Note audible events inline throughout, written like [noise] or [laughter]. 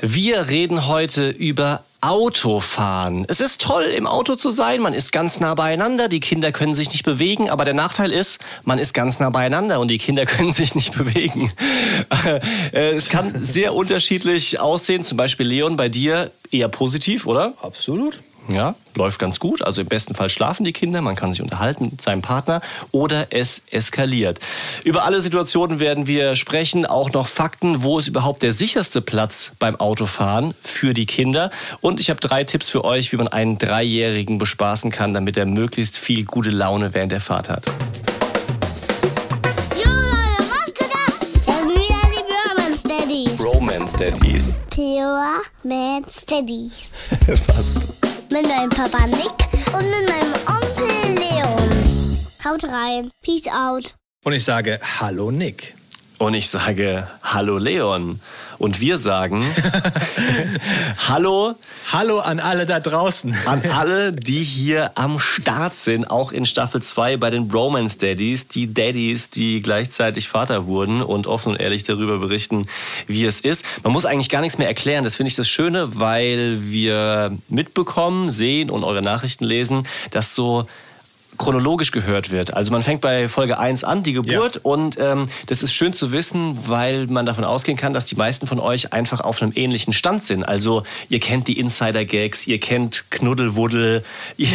Wir reden heute über Autofahren. Es ist toll, im Auto zu sein. Man ist ganz nah beieinander. Die Kinder können sich nicht bewegen. Aber der Nachteil ist, man ist ganz nah beieinander und die Kinder [laughs] können sich nicht bewegen. Äh, es kann sehr unterschiedlich aussehen. Zum Beispiel Leon bei dir eher positiv, oder? Absolut. Ja, läuft ganz gut. Also im besten Fall schlafen die Kinder, man kann sich unterhalten mit seinem Partner oder es eskaliert. Über alle Situationen werden wir sprechen, auch noch Fakten, wo ist überhaupt der sicherste Platz beim Autofahren für die Kinder. Und ich habe drei Tipps für euch, wie man einen Dreijährigen bespaßen kann, damit er möglichst viel gute Laune während der Fahrt hat. Romance Daddies. Pure Man Steadies. [laughs] Fast. Mit meinem Papa Nick und mit meinem Onkel Leon. Haut rein. Peace out. Und ich sage Hallo Nick. Und ich sage Hallo Leon. Und wir sagen [laughs] Hallo Hallo an alle da draußen. an [laughs] alle, die hier am Start sind, auch in Staffel 2 bei den Bromance Daddies, die Daddies, die gleichzeitig Vater wurden und offen und ehrlich darüber berichten, wie es ist. Man muss eigentlich gar nichts mehr erklären, das finde ich das Schöne, weil wir mitbekommen, sehen und eure Nachrichten lesen, dass so chronologisch gehört wird. Also man fängt bei Folge 1 an, die Geburt, Ja. und ähm, das ist schön zu wissen, weil man davon ausgehen kann, dass die meisten von euch einfach auf einem ähnlichen Stand sind. Also ihr kennt die Insider-Gags, ihr kennt Knuddelwuddel, [laughs] ihr,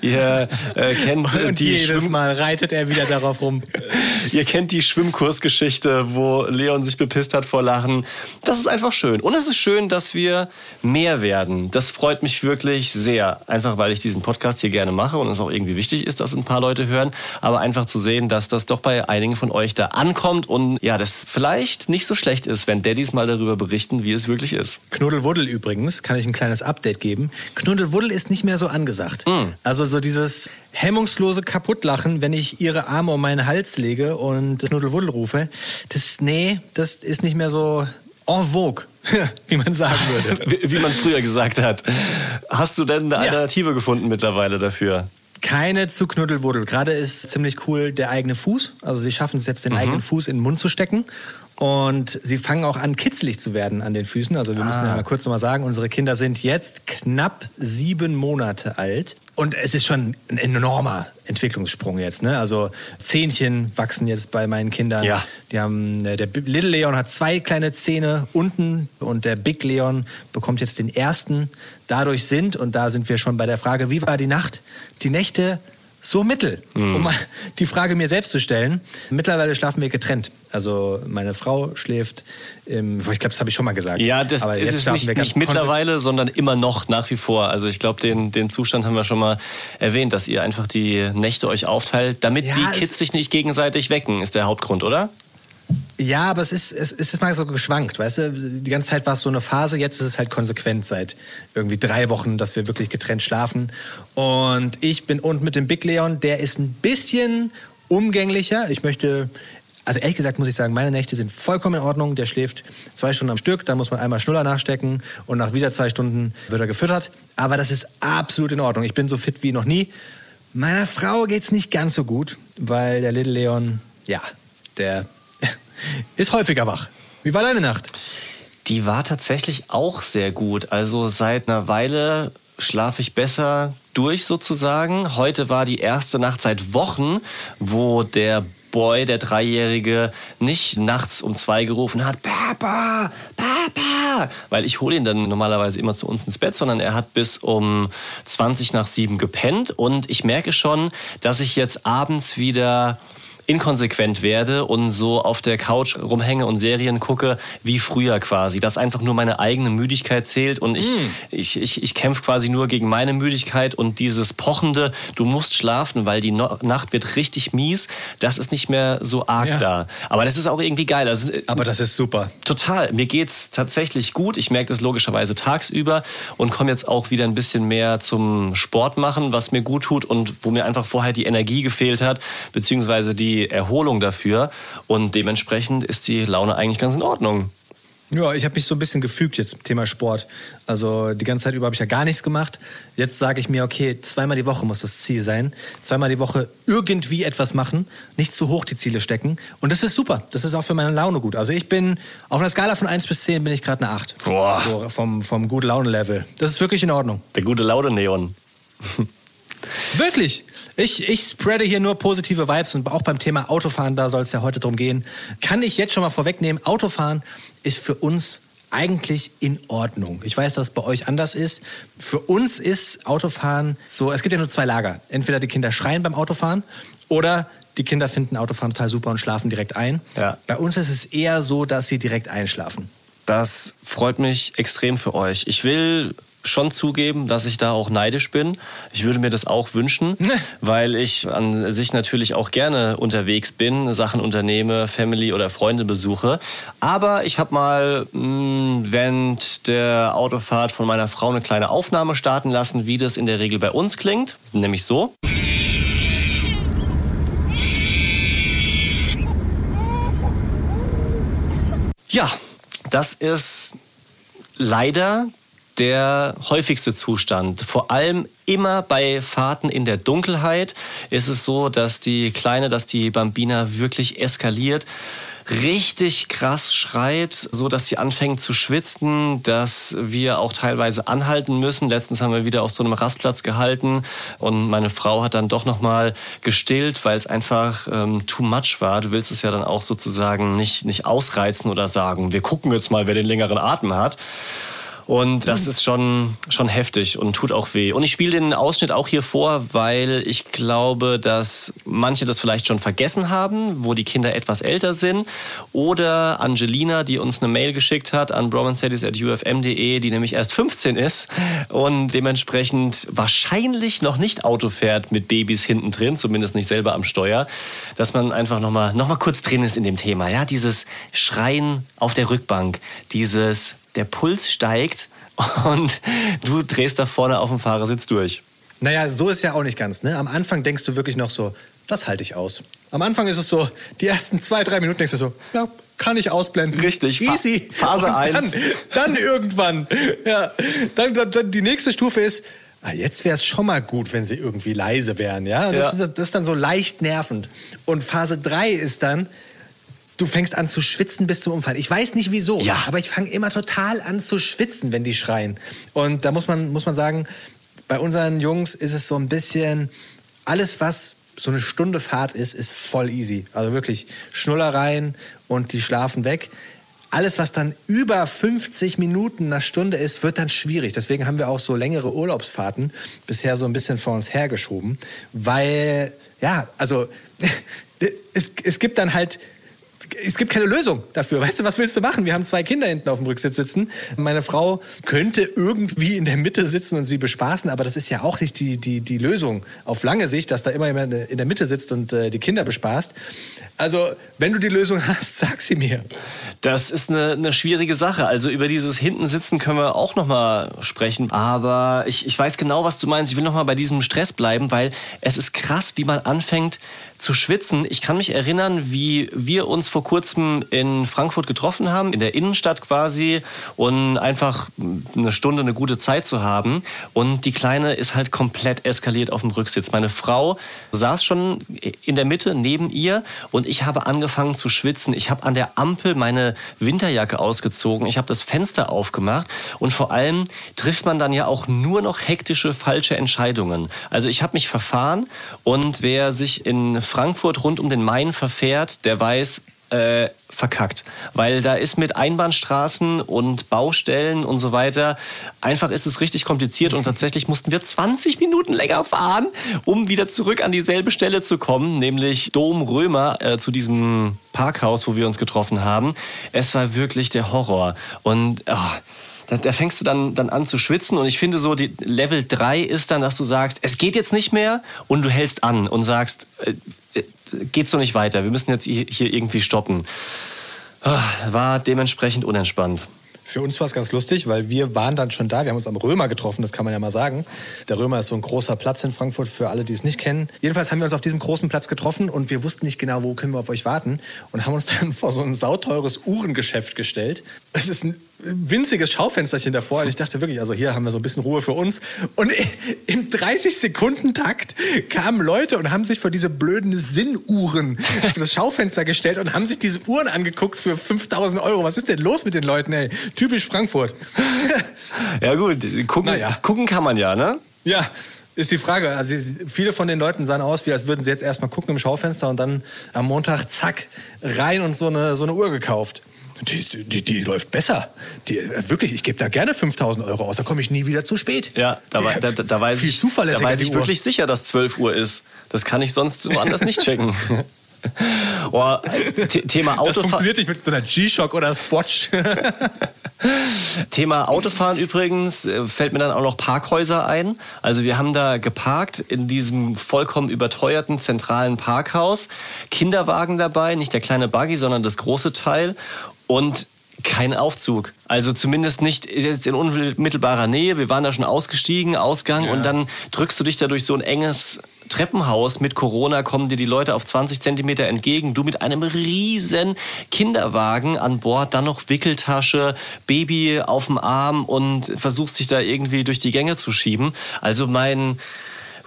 ihr äh, kennt äh, die jedes Schwimm Mal reitet er wieder darauf rum. [laughs] Ihr kennt die Schwimmkursgeschichte, wo Leon sich bepisst hat vor Lachen. Das ist einfach schön. Und es ist schön, dass wir mehr werden. Das freut mich wirklich sehr. Einfach weil ich diesen Podcast hier gerne mache und es auch irgendwie wichtig ist, dass ein paar Leute hören. Aber einfach zu sehen, dass das doch bei einigen von euch da ankommt und ja, das vielleicht nicht so schlecht ist, wenn Daddys mal darüber berichten, wie es wirklich ist. Knuddelwuddel übrigens, kann ich ein kleines Update geben. Knuddelwuddel ist nicht mehr so angesagt. Also so dieses hemmungslose Kaputtlachen, wenn ich ihre Arme um meinen Hals lege und Knuddelwuddel rufe, das, nee, das ist nicht mehr so en vogue, [laughs] wie man sagen würde. [laughs] Wie, wie man früher gesagt hat. Hast du denn eine Alternative gefunden mittlerweile dafür? Keine zu Knuddelwuddel. Gerade ist ziemlich cool der eigene Fuß. Also sie schaffen es jetzt, den eigenen Fuß in den Mund zu stecken. Und sie fangen auch an, kitzlig zu werden an den Füßen. Also wir müssen ja mal kurz nochmal sagen, unsere Kinder sind jetzt knapp sieben Monate alt. Und es ist schon ein enormer Entwicklungssprung jetzt. Ne? Also Zähnchen wachsen jetzt bei meinen Kindern. Ja. Die haben, äh, der Little Leon hat zwei kleine Zähne unten und der Big Leon bekommt jetzt den ersten. Dadurch sind, und da sind wir schon bei der Frage, wie war die Nacht? Die Nächte so mittel, um mal die Frage mir selbst zu stellen. Mittlerweile schlafen wir getrennt. Also meine Frau schläft, im, ich glaube, das habe ich schon mal gesagt. Ja, das Aber ist nicht, nicht mittlerweile, sondern immer noch nach wie vor. Also ich glaube, den, den Zustand haben wir schon mal erwähnt, dass ihr einfach die Nächte euch aufteilt, damit Ja, die Kids sich nicht gegenseitig wecken, ist der Hauptgrund, oder? Ja, aber es ist, es ist mal so geschwankt, weißt du? Die ganze Zeit war es so eine Phase, jetzt ist es halt konsequent seit irgendwie drei Wochen, dass wir wirklich getrennt schlafen. Und ich bin und mit dem Big Leon, der ist ein bisschen umgänglicher. Ich möchte, also ehrlich gesagt muss ich sagen, meine Nächte sind vollkommen in Ordnung. Der schläft zwei Stunden am Stück, dann muss man einmal Schnuller nachstecken und nach wieder zwei Stunden wird er gefüttert. Aber das ist absolut in Ordnung. Ich bin so fit wie noch nie. Meiner Frau geht's nicht ganz so gut, weil der Little Leon, ja, der ist häufiger wach. Wie war deine Nacht? Die war tatsächlich auch sehr gut. Also seit einer Weile schlafe ich besser durch sozusagen. Heute war die erste Nacht seit Wochen, wo der Boy, der Dreijährige, nicht nachts um zwei gerufen hat, Papa, Papa, weil ich hole ihn dann normalerweise immer zu uns ins Bett, sondern er hat bis um 20 nach sieben gepennt und ich merke schon, dass ich jetzt abends wieder inkonsequent werde und so auf der Couch rumhänge und Serien gucke, wie früher quasi. Dass einfach nur meine eigene Müdigkeit zählt und ich, ich, ich, ich kämpfe quasi nur gegen meine Müdigkeit und dieses pochende, du musst schlafen, weil die no Nacht wird richtig mies, das ist nicht mehr so arg Ja. da. Aber das ist auch irgendwie geil. Also, Aber das ist super. Total. Mir geht's tatsächlich gut. Ich merke das logischerweise tagsüber und komme jetzt auch wieder ein bisschen mehr zum Sport machen, was mir gut tut und wo mir einfach vorher die Energie gefehlt hat, beziehungsweise die Erholung dafür. Und dementsprechend ist die Laune eigentlich ganz in Ordnung. Ja, ich habe mich so ein bisschen gefügt jetzt zum Thema Sport. Also die ganze Zeit über habe ich ja gar nichts gemacht. Jetzt sage ich mir, okay, zweimal die Woche muss das Ziel sein. Zweimal die Woche irgendwie etwas machen, nicht zu hoch die Ziele stecken. Und das ist super. Das ist auch für meine Laune gut. Also ich bin auf einer Skala von 1 bis 10 bin ich gerade eine 8. Boah. So vom, vom gute Laune-Level. Das ist wirklich in Ordnung. Der gute Laune-Neon. Wirklich. Ich, ich spreade hier nur positive Vibes und auch beim Thema Autofahren, da soll es ja heute drum gehen. Kann ich jetzt schon mal vorwegnehmen, Autofahren ist für uns eigentlich in Ordnung. Ich weiß, dass es bei euch anders ist. Für uns ist Autofahren so, es gibt ja nur zwei Lager. Entweder die Kinder schreien beim Autofahren oder die Kinder finden Autofahren total super und schlafen direkt ein. Ja. Bei uns ist es eher so, dass sie direkt einschlafen. Das freut mich extrem für euch. Ich will schon zugeben, dass ich da auch neidisch bin. Ich würde mir das auch wünschen, weil ich an sich natürlich auch gerne unterwegs bin, Sachen unternehme, Family oder Freunde besuche. Aber ich habe mal mh, während der Autofahrt von meiner Frau eine kleine Aufnahme starten lassen, wie das in der Regel bei uns klingt. Nämlich so. Ja, das ist leider der häufigste Zustand. Vor allem immer bei Fahrten in der Dunkelheit ist es so, dass die Kleine, dass die Bambina wirklich eskaliert richtig krass schreit, so dass sie anfängt zu schwitzen, dass wir auch teilweise anhalten müssen. Letztens haben wir wieder auf so einem Rastplatz gehalten und meine Frau hat dann doch noch mal gestillt, weil es einfach ähm, too much war. Du willst es ja dann auch sozusagen nicht nicht ausreizen oder sagen, wir gucken jetzt mal, wer den längeren Atem hat. Und das ist schon, schon heftig und tut auch weh. Und ich spiele den Ausschnitt auch hier vor, weil ich glaube, dass manche das vielleicht schon vergessen haben, wo die Kinder etwas älter sind. Oder Angelina, die uns eine Mail geschickt hat an bromanceddis.ufm.de, die nämlich erst 15 ist und dementsprechend wahrscheinlich noch nicht Auto fährt mit Babys hinten drin, zumindest nicht selber am Steuer, dass man einfach nochmal noch mal kurz drin ist in dem Thema. Ja, dieses Schreien auf der Rückbank, dieses der Puls steigt [laughs] und du drehst da vorne auf dem Fahrersitz durch. Naja, so ist ja auch nicht ganz. Ne? Am Anfang denkst du wirklich noch so, das halte ich aus. Am Anfang ist es so, die ersten zwei, drei Minuten denkst du so, ja, kann ich ausblenden. Richtig, easy. Phase 1. Dann, [laughs] dann, irgendwann, ja, dann, dann, dann die nächste Stufe ist, ah, jetzt wäre es schon mal gut, wenn sie irgendwie leise wären. Ja? Ja. Das, das ist dann so leicht nervend. Und Phase 3 ist dann, du fängst an zu schwitzen bis zum Umfallen. Ich weiß nicht wieso, Ja. aber ich fange immer total an zu schwitzen, wenn die schreien. Und da muss man, muss man sagen, bei unseren Jungs ist es so ein bisschen, alles was so eine Stunde Fahrt ist, ist voll easy. Also wirklich Schnuller rein und die schlafen weg. Alles, was dann über 50 Minuten, eine Stunde ist, wird dann schwierig. Deswegen haben wir auch so längere Urlaubsfahrten bisher so ein bisschen vor uns hergeschoben. Weil, ja, also [laughs] es, es gibt dann halt es gibt keine Lösung dafür. Weißt du, was willst du machen? Wir haben zwei Kinder hinten auf dem Rücksitz sitzen. Meine Frau könnte irgendwie in der Mitte sitzen und sie bespaßen, aber das ist ja auch nicht die, die, die Lösung auf lange Sicht, dass da immer jemand in der Mitte sitzt und äh, die Kinder bespaßt. Also, wenn du die Lösung hast, [laughs] sag sie mir. Das ist eine, eine schwierige Sache. Also über dieses Hintensitzen können wir auch noch mal sprechen. Aber ich, ich weiß genau, was du meinst. Ich will noch mal bei diesem Stress bleiben, weil es ist krass, wie man anfängt zu schwitzen. Ich kann mich erinnern, wie wir uns vor kurzem in Frankfurt getroffen haben, in der Innenstadt quasi, und einfach eine Stunde eine gute Zeit zu haben. Und die Kleine ist halt komplett eskaliert auf dem Rücksitz. Meine Frau saß schon in der Mitte neben ihr und ich habe angefangen zu schwitzen. Ich habe an der Ampel meine Winterjacke ausgezogen. Ich habe das Fenster aufgemacht und vor allem trifft man dann ja auch nur noch hektische falsche Entscheidungen. Also ich habe mich verfahren und wer sich in Frankfurt rund um den Main verfährt, der weiß, äh, verkackt. Weil da ist mit Einbahnstraßen und Baustellen und so weiter, einfach ist es richtig kompliziert und tatsächlich mussten wir 20 Minuten länger fahren, um wieder zurück an dieselbe Stelle zu kommen, nämlich Dom Römer äh, zu diesem Parkhaus, wo wir uns getroffen haben. Es war wirklich der Horror. Und ah, da, da fängst du dann, dann an zu schwitzen und ich finde so, die Level 3 ist dann, dass du sagst, es geht jetzt nicht mehr und du hältst an und sagst, äh, geht so nicht weiter, wir müssen jetzt hier hier irgendwie stoppen. Ah, War dementsprechend unentspannt. Für uns war es ganz lustig, weil wir waren dann schon da. Wir haben uns am Römer getroffen, das kann man ja mal sagen. Der Römer ist so ein großer Platz in Frankfurt für alle, die es nicht kennen. Jedenfalls haben wir uns auf diesem großen Platz getroffen und wir wussten nicht genau, wo können wir auf euch warten und haben uns dann [laughs] vor so ein sauteures Uhrengeschäft gestellt. Es ist ein winziges Schaufensterchen davor und ich dachte wirklich, also hier haben wir so ein bisschen Ruhe für uns. Und im 30-Sekunden-Takt kamen Leute und haben sich vor diese blöden Sinnuhren für das Schaufenster gestellt und haben sich diese Uhren angeguckt für 5000 Euro. Was ist denn los mit den Leuten, ey? Typisch Frankfurt. [laughs] ja gut, gucken, naja. gucken kann man ja, ne? Ja, ist die Frage. Also viele von den Leuten sahen aus, wie als würden sie jetzt erstmal gucken im Schaufenster und dann am Montag zack rein und so eine, so eine Uhr gekauft. Die, die, die, läuft besser. Die, äh, wirklich, ich gebe da gerne 5000 Euro aus, da komme ich nie wieder zu spät. Ja, da, da, da, da weiß ich, da weiß ich wirklich sicher, dass 12 Uhr ist. Das kann ich sonst woanders nicht checken. [laughs] oh, Thema Autofahren. Das funktioniert nicht mit so einer G-Shock oder Swatch. [laughs] Thema Autofahren übrigens äh, fällt mir dann auch noch Parkhäuser ein. Also wir haben da geparkt in diesem vollkommen überteuerten zentralen Parkhaus. Kinderwagen dabei, nicht der kleine Buggy, sondern das große Teil und kein Aufzug. Also zumindest nicht jetzt in unmittelbarer Nähe. Wir waren da schon ausgestiegen, Ausgang ja. und dann drückst du dich da durch so ein enges Treppenhaus. Mit Corona kommen dir die Leute auf 20 Zentimeter entgegen. Du mit einem riesen Kinderwagen an Bord, dann noch Wickeltasche, Baby auf dem Arm und versuchst dich da irgendwie durch die Gänge zu schieben. Also mein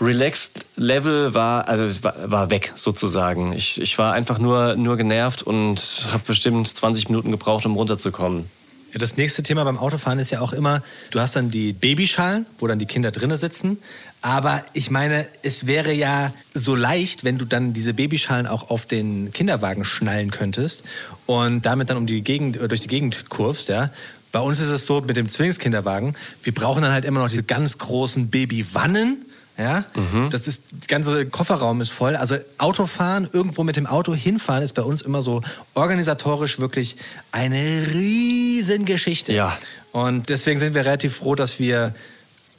Relaxed Level war, also war, war weg sozusagen. Ich, ich war einfach nur, nur genervt und habe bestimmt 20 Minuten gebraucht, um runterzukommen. Das nächste Thema beim Autofahren ist ja auch immer, du hast dann die Babyschalen, wo dann die Kinder drinnen sitzen. Aber ich meine, es wäre ja so leicht, wenn du dann diese Babyschalen auch auf den Kinderwagen schnallen könntest und damit dann um die Gegend, äh, durch die Gegend kurvst, ja. Bei uns ist es so mit dem Zwillingskinderwagen, wir brauchen dann halt immer noch diese ganz großen Babywannen ja, mhm. das ist, der ganze Kofferraum ist voll. Also Autofahren, irgendwo mit dem Auto hinfahren, ist bei uns immer so organisatorisch wirklich eine Riesengeschichte. Ja. Und deswegen sind wir relativ froh, dass wir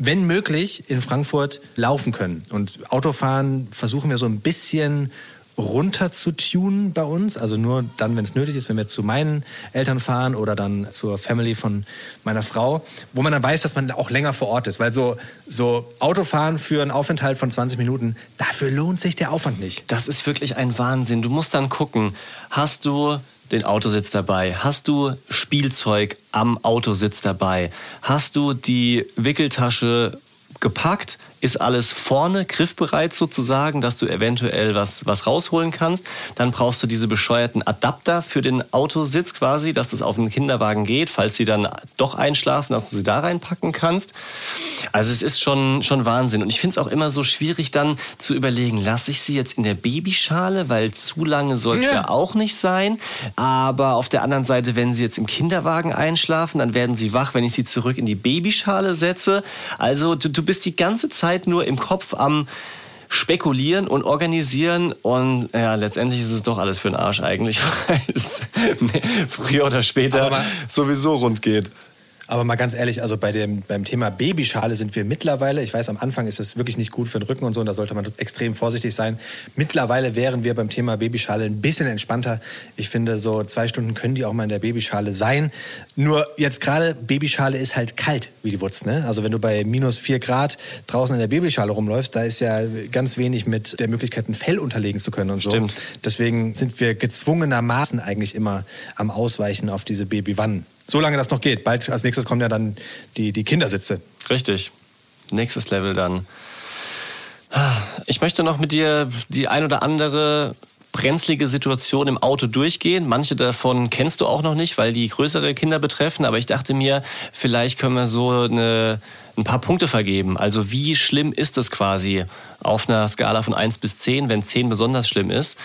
wenn möglich, in Frankfurt laufen können. Und Autofahren versuchen wir so ein bisschen runter zu tunen bei uns. Also nur dann, wenn es nötig ist, wenn wir zu meinen Eltern fahren oder dann zur Family von meiner Frau, wo man dann weiß, dass man auch länger vor Ort ist. Weil so, so Autofahren für einen Aufenthalt von 20 Minuten, dafür lohnt sich der Aufwand nicht. Das ist wirklich ein Wahnsinn. Du musst dann gucken, hast du den Autositz dabei? Hast du Spielzeug am Autositz dabei? Hast du die Wickeltasche gepackt? Ist alles vorne griffbereit sozusagen, dass du eventuell was, was rausholen kannst. Dann brauchst du diese bescheuerten Adapter für den Autositz quasi, dass das auf den Kinderwagen geht, falls sie dann doch einschlafen, dass du sie da reinpacken kannst. Also es ist schon, schon Wahnsinn. Und ich finde es auch immer so schwierig dann zu überlegen, lasse ich sie jetzt in der Babyschale, weil zu lange soll es ja. ja auch nicht sein. Aber auf der anderen Seite, wenn sie jetzt im Kinderwagen einschlafen, dann werden sie wach, wenn ich sie zurück in die Babyschale setze. Also du, du bist die ganze Zeit Zeit nur im Kopf am spekulieren und organisieren und ja, letztendlich ist es doch alles für den Arsch eigentlich, [laughs] weil es [laughs] früher oder später sowieso rund geht. Aber mal ganz ehrlich, also bei dem, beim Thema Babyschale sind wir mittlerweile, ich weiß, am Anfang ist es wirklich nicht gut für den Rücken und so, und da sollte man extrem vorsichtig sein. Mittlerweile wären wir beim Thema Babyschale ein bisschen entspannter. Ich finde, so zwei Stunden können die auch mal in der Babyschale sein. Nur jetzt gerade, Babyschale ist halt kalt, wie die Wutz. Ne? Also wenn du bei minus vier Grad draußen in der Babyschale rumläufst, da ist ja ganz wenig mit der Möglichkeit, ein Fell unterlegen zu können und so. Stimmt. Deswegen sind wir gezwungenermaßen eigentlich immer am Ausweichen auf diese Babywannen. Solange das noch geht. Bald als nächstes kommen ja dann die, die Kindersitze. Richtig. Nächstes Level dann. Ich möchte noch mit dir die ein oder andere brenzlige Situation im Auto durchgehen. Manche davon kennst du auch noch nicht, weil die größere Kinder betreffen. Aber ich dachte mir, vielleicht können wir so eine, ein paar Punkte vergeben. Also wie schlimm ist das quasi auf einer Skala von 1 bis 10, wenn 10 besonders schlimm ist?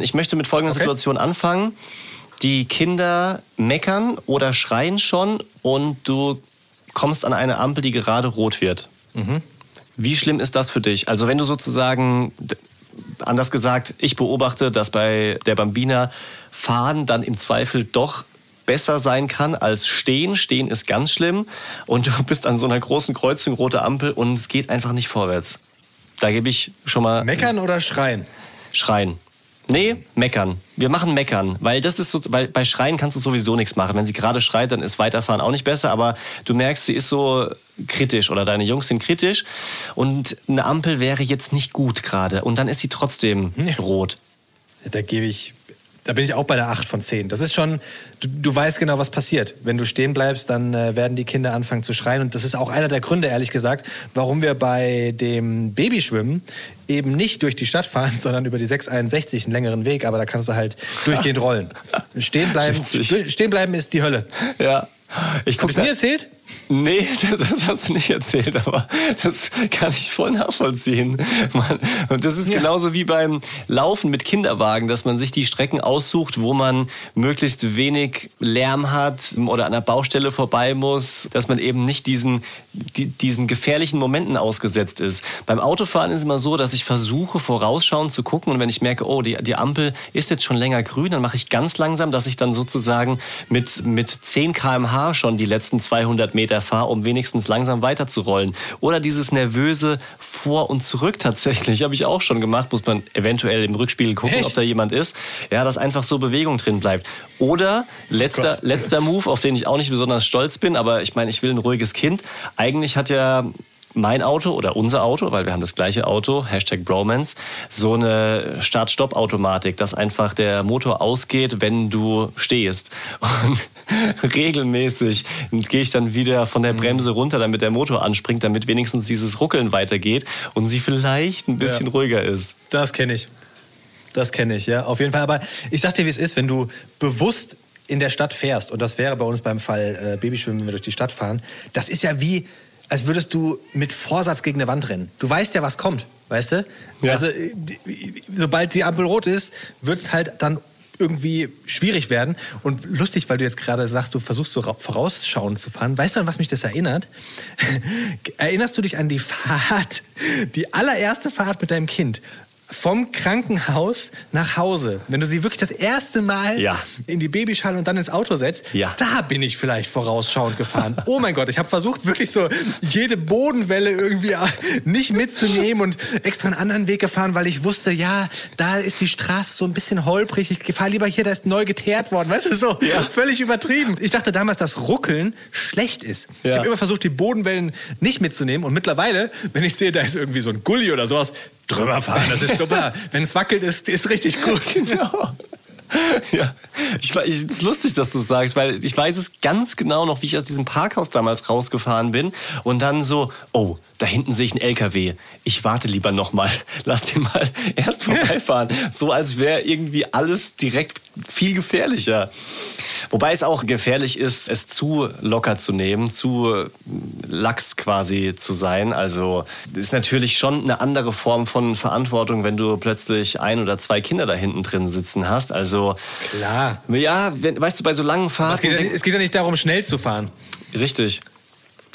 Ich möchte mit folgender okay. Situation anfangen. Die Kinder meckern oder schreien schon und du kommst an eine Ampel, die gerade rot wird. Mhm. Wie schlimm ist das für dich? Also wenn du sozusagen, anders gesagt, ich beobachte, dass bei der Bambina Fahren dann im Zweifel doch besser sein kann als stehen. Stehen ist ganz schlimm und [laughs] du bist an so einer großen Kreuzung, rote Ampel und es geht einfach nicht vorwärts. Da gebe ich schon mal... Meckern oder schreien? Schreien. Nee, meckern. Wir machen meckern, weil das ist so, weil bei Schreien kannst du sowieso nichts machen. Wenn sie gerade schreit, dann ist weiterfahren auch nicht besser, aber du merkst, sie ist so kritisch oder deine Jungs sind kritisch und eine Ampel wäre jetzt nicht gut gerade und dann ist sie trotzdem rot. Da gebe ich, da bin ich auch bei der 8 von 10. Das ist schon, du, du weißt genau, was passiert. Wenn du stehen bleibst, dann äh, werden die Kinder anfangen zu schreien. Und das ist auch einer der Gründe, ehrlich gesagt, warum wir bei dem Babyschwimmen eben nicht durch die Stadt fahren, [laughs] sondern über die 661, einen längeren Weg. Aber da kannst du halt durchgehend rollen. [laughs] Stehen bleiben, stehen bleiben ist die Hölle. Ja. Ich Hab guck ich's nie erzählt? Nee, [laughs] das, das hast du nicht erzählt, aber das kann ich voll nachvollziehen. Man, und das ist Ja. genauso wie beim Laufen mit Kinderwagen, dass man sich die Strecken aussucht, wo man möglichst wenig Lärm hat oder an der Baustelle vorbei muss, dass man eben nicht diesen, die, diesen gefährlichen Momenten ausgesetzt ist. Beim Autofahren ist es immer so, dass ich versuche, vorausschauend zu gucken und wenn ich merke, oh, die, die Ampel ist jetzt schon länger grün, dann mache ich ganz langsam, dass ich dann sozusagen mit, mit 10 km/h schon die letzten 200 Meter fahre, um wenigstens langsam weiterzurollen. Oder dieses nervöse Vor und Zurück tatsächlich, [laughs] habe ich auch schon gemacht, muss man eventuell im Rückspiegel gucken, Echt? ob da jemand ist. Ja, dass einfach so Bewegung drin bleibt. Oder letzter, letzter Move, auf den ich auch nicht besonders stolz bin, aber ich meine, ich will ein ruhiges Kind. Eigentlich hat ja mein Auto oder unser Auto, weil wir haben das gleiche Auto, Hashtag Bromance, so eine Start-Stopp-Automatik, dass einfach der Motor ausgeht, wenn du stehst. Und [laughs] regelmäßig gehe ich dann wieder von der Bremse runter, damit der Motor anspringt, damit wenigstens dieses Ruckeln weitergeht und sie vielleicht ein bisschen Ja. ruhiger ist. Das kenne ich. Das kenne ich, ja, auf jeden Fall. Aber ich sag dir, wie es ist, wenn du bewusst in der Stadt fährst, und das wäre bei uns beim Fall äh, Babyschwimmen, wenn wir durch die Stadt fahren, das ist ja wie, als würdest du mit Vorsatz gegen eine Wand rennen. Du weißt ja, was kommt, weißt du? Ja. Also, äh, sobald die Ampel rot ist, wird es halt dann irgendwie schwierig werden. Und lustig, weil du jetzt gerade sagst, du versuchst so ra- vorausschauend zu fahren. Weißt du, an was mich das erinnert? [laughs] Erinnerst du dich an die Fahrt, die allererste Fahrt mit deinem Kind? Vom Krankenhaus nach Hause. Wenn du sie wirklich das erste Mal Ja. in die Babyschale und dann ins Auto setzt, Ja. da bin ich vielleicht vorausschauend gefahren. Oh mein Gott, ich habe versucht, wirklich so jede Bodenwelle irgendwie nicht mitzunehmen und extra einen anderen Weg gefahren, weil ich wusste, ja, da ist die Straße so ein bisschen holprig. Ich fahre lieber hier, da ist neu geteert worden. Weißt du, so völlig übertrieben. Ich dachte damals, dass Ruckeln schlecht ist. Ich Ja. habe immer versucht, die Bodenwellen nicht mitzunehmen. Und mittlerweile, wenn ich sehe, da ist irgendwie so ein Gully oder sowas, drüber fahren, das ist super. wenn es wackelt, ist, ist richtig gut. [laughs] Genau. Ja, ich, ich, es ist lustig, dass du es sagst, weil ich weiß es ganz genau noch, wie ich aus diesem Parkhaus damals rausgefahren bin und dann so, oh, da hinten sehe ich einen LKW. Ich warte lieber noch mal, [laughs] lass den mal erst vorbeifahren, so als wäre irgendwie alles direkt viel gefährlicher. Wobei es auch gefährlich ist, es zu locker zu nehmen, zu äh, lax quasi zu sein. Also es ist natürlich schon eine andere Form von Verantwortung, wenn du plötzlich ein oder zwei Kinder da hinten drin sitzen hast. Also Klar. ja, wenn, weißt du, bei so langen Es Fahrten. geht, ja, es geht ja nicht darum, schnell zu fahren. Richtig.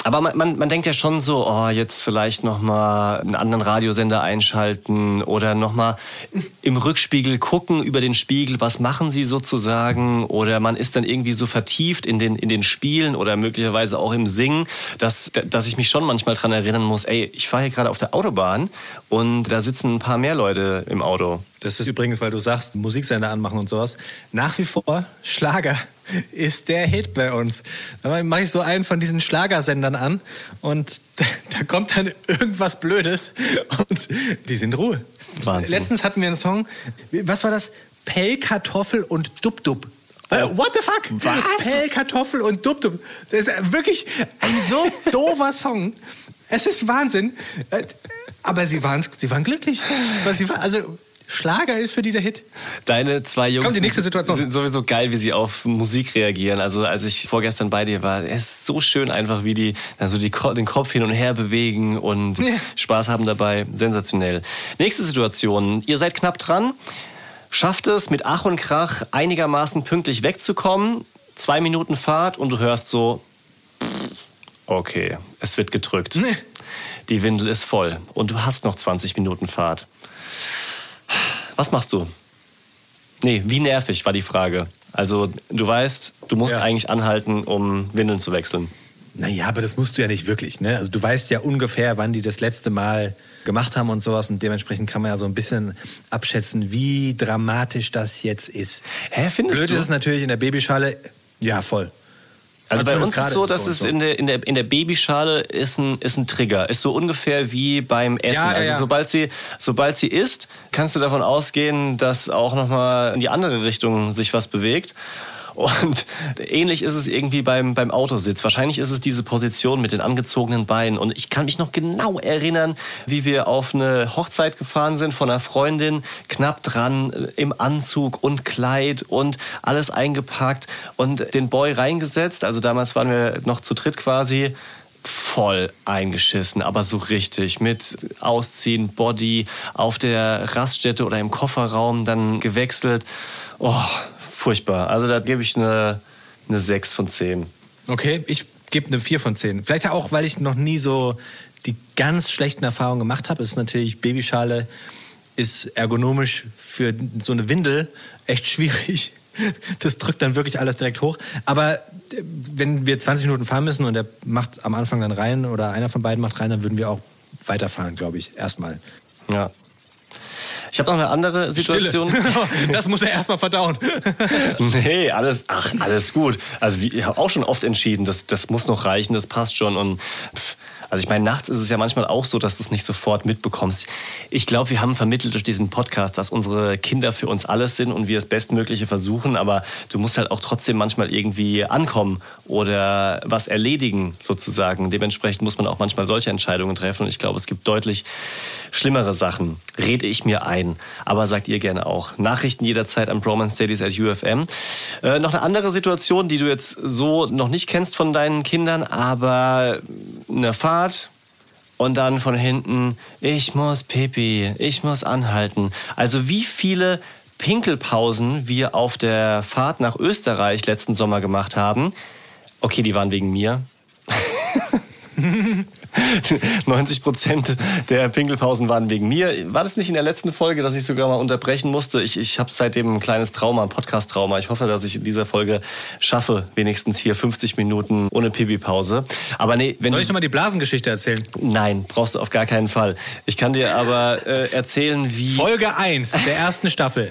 Aber man, man, man denkt ja schon so, oh, jetzt vielleicht noch mal einen anderen Radiosender einschalten oder noch mal im Rückspiegel gucken über den Spiegel, was machen sie sozusagen? Oder man ist dann irgendwie so vertieft in den, in den Spielen oder möglicherweise auch im Singen, dass, dass ich mich schon manchmal dran erinnern muss, ey, ich fahre hier gerade auf der Autobahn und da sitzen ein paar mehr Leute im Auto. Das ist übrigens, weil du sagst, Musiksender anmachen und sowas. Nach wie vor, Schlager ist der Hit bei uns. Da mache ich so einen von diesen Schlagersendern an und da, [laughs] da kommt dann irgendwas Blödes und die sind Ruhe. Wahnsinn. Letztens hatten wir einen Song, was war das? Pellkartoffel und Dub-Dub. Äh, What the fuck? Was? Pellkartoffel und Dub-Dub. Das ist wirklich ein so doofer Song. Es ist Wahnsinn. Äh, Aber sie waren, sie waren glücklich. Sie war, also Schlager ist für die der Hit. Deine zwei Jungs Komm, die nächste Situation. sind sowieso geil, wie sie auf Musik reagieren. Also als ich vorgestern bei dir war, es ist so schön einfach, wie die also die, den Kopf hin und her bewegen und Ja. Spaß haben dabei. Sensationell. Nächste Situation. Ihr seid knapp dran. Schafft es mit Ach und Krach einigermaßen pünktlich wegzukommen. Zwei Minuten Fahrt und du hörst so, okay, es wird gedrückt. Nee. Die Windel ist voll und du hast noch 20 Minuten Fahrt. Was machst du? Nee, wie nervig war die Frage. Also, du weißt, du musst Ja. eigentlich anhalten, um Windeln zu wechseln. Naja, aber das musst du ja nicht wirklich. Ne? Also du weißt ja ungefähr, wann die das letzte Mal gemacht haben und sowas. Und dementsprechend kann man ja so ein bisschen abschätzen, wie dramatisch das jetzt ist. Hä, findest Blöd du? ist es natürlich in der Babyschale. Ja, voll. Also bei uns ist gerade so, es dass es in der, in, der, in der Babyschale ist ein, ist ein Trigger. Ist so ungefähr wie beim Essen. Ja, ja, also ja. sobald sie, sobald sie isst, kannst du davon ausgehen, dass auch nochmal in die andere Richtung sich was bewegt. Und ähnlich ist es irgendwie beim, beim Autositz. Wahrscheinlich ist es diese Position mit den angezogenen Beinen. Und ich kann mich noch genau erinnern, wie wir auf eine Hochzeit gefahren sind von einer Freundin, knapp dran, äh, im Anzug und Kleid und alles eingepackt und den Boy reingesetzt. Also damals waren wir noch zu dritt quasi voll eingeschissen, aber so richtig mit Ausziehen, Body auf der Raststätte oder im Kofferraum dann gewechselt. Oh, furchtbar. Also da gebe ich eine, eine 6 von 10. Okay, ich gebe eine 4 von 10. Vielleicht auch, weil ich noch nie so die ganz schlechten Erfahrungen gemacht habe. Es ist natürlich, Babyschale ist ergonomisch für so eine Windel echt schwierig. [laughs] Das drückt dann wirklich alles direkt hoch. Aber äh, wenn wir 20 Minuten fahren müssen und der macht am Anfang dann rein oder einer von beiden macht rein, dann würden wir auch weiterfahren, glaube ich, erstmal. Ja. Ich habe noch eine andere Situation. [laughs] das muss er erstmal verdauen. [laughs] Nee, alles, ach, alles gut. Also ich habe auch schon oft entschieden, das, das muss noch reichen, das passt schon. Und pff, also ich meine, nachts ist es ja manchmal auch so, dass du es nicht sofort mitbekommst. Ich glaube, wir haben vermittelt durch diesen Podcast, dass unsere Kinder für uns alles sind und wir das Bestmögliche versuchen, aber du musst halt auch trotzdem manchmal irgendwie ankommen oder was erledigen sozusagen. Dementsprechend muss man auch manchmal solche Entscheidungen treffen und ich glaube, es gibt deutlich schlimmere Sachen. Rede ich mir ein. Aber sagt ihr gerne auch. Nachrichten jederzeit an bromanstudies at UFM. Äh, noch eine andere Situation, die du jetzt so noch nicht kennst von deinen Kindern, aber eine Fahrt und dann von hinten, ich muss Pipi, ich muss anhalten. Also wie viele Pinkelpausen wir auf der Fahrt nach Österreich letzten Sommer gemacht haben. Okay, die waren wegen mir. [laughs] [laughs] 90 Prozent der Pinkelpausen waren wegen mir. War das nicht in der letzten Folge, dass ich sogar mal unterbrechen musste? Ich, ich habe seitdem ein kleines Trauma, ein Podcast-Trauma. Ich hoffe, dass ich in dieser Folge schaffe, wenigstens hier 50 Minuten ohne Pipi-Pause. Aber nee, wenn Soll ich nochmal die Blasengeschichte erzählen? Nein, brauchst du auf gar keinen Fall. Ich kann dir aber äh, erzählen, wie... Folge 1 der ersten Staffel.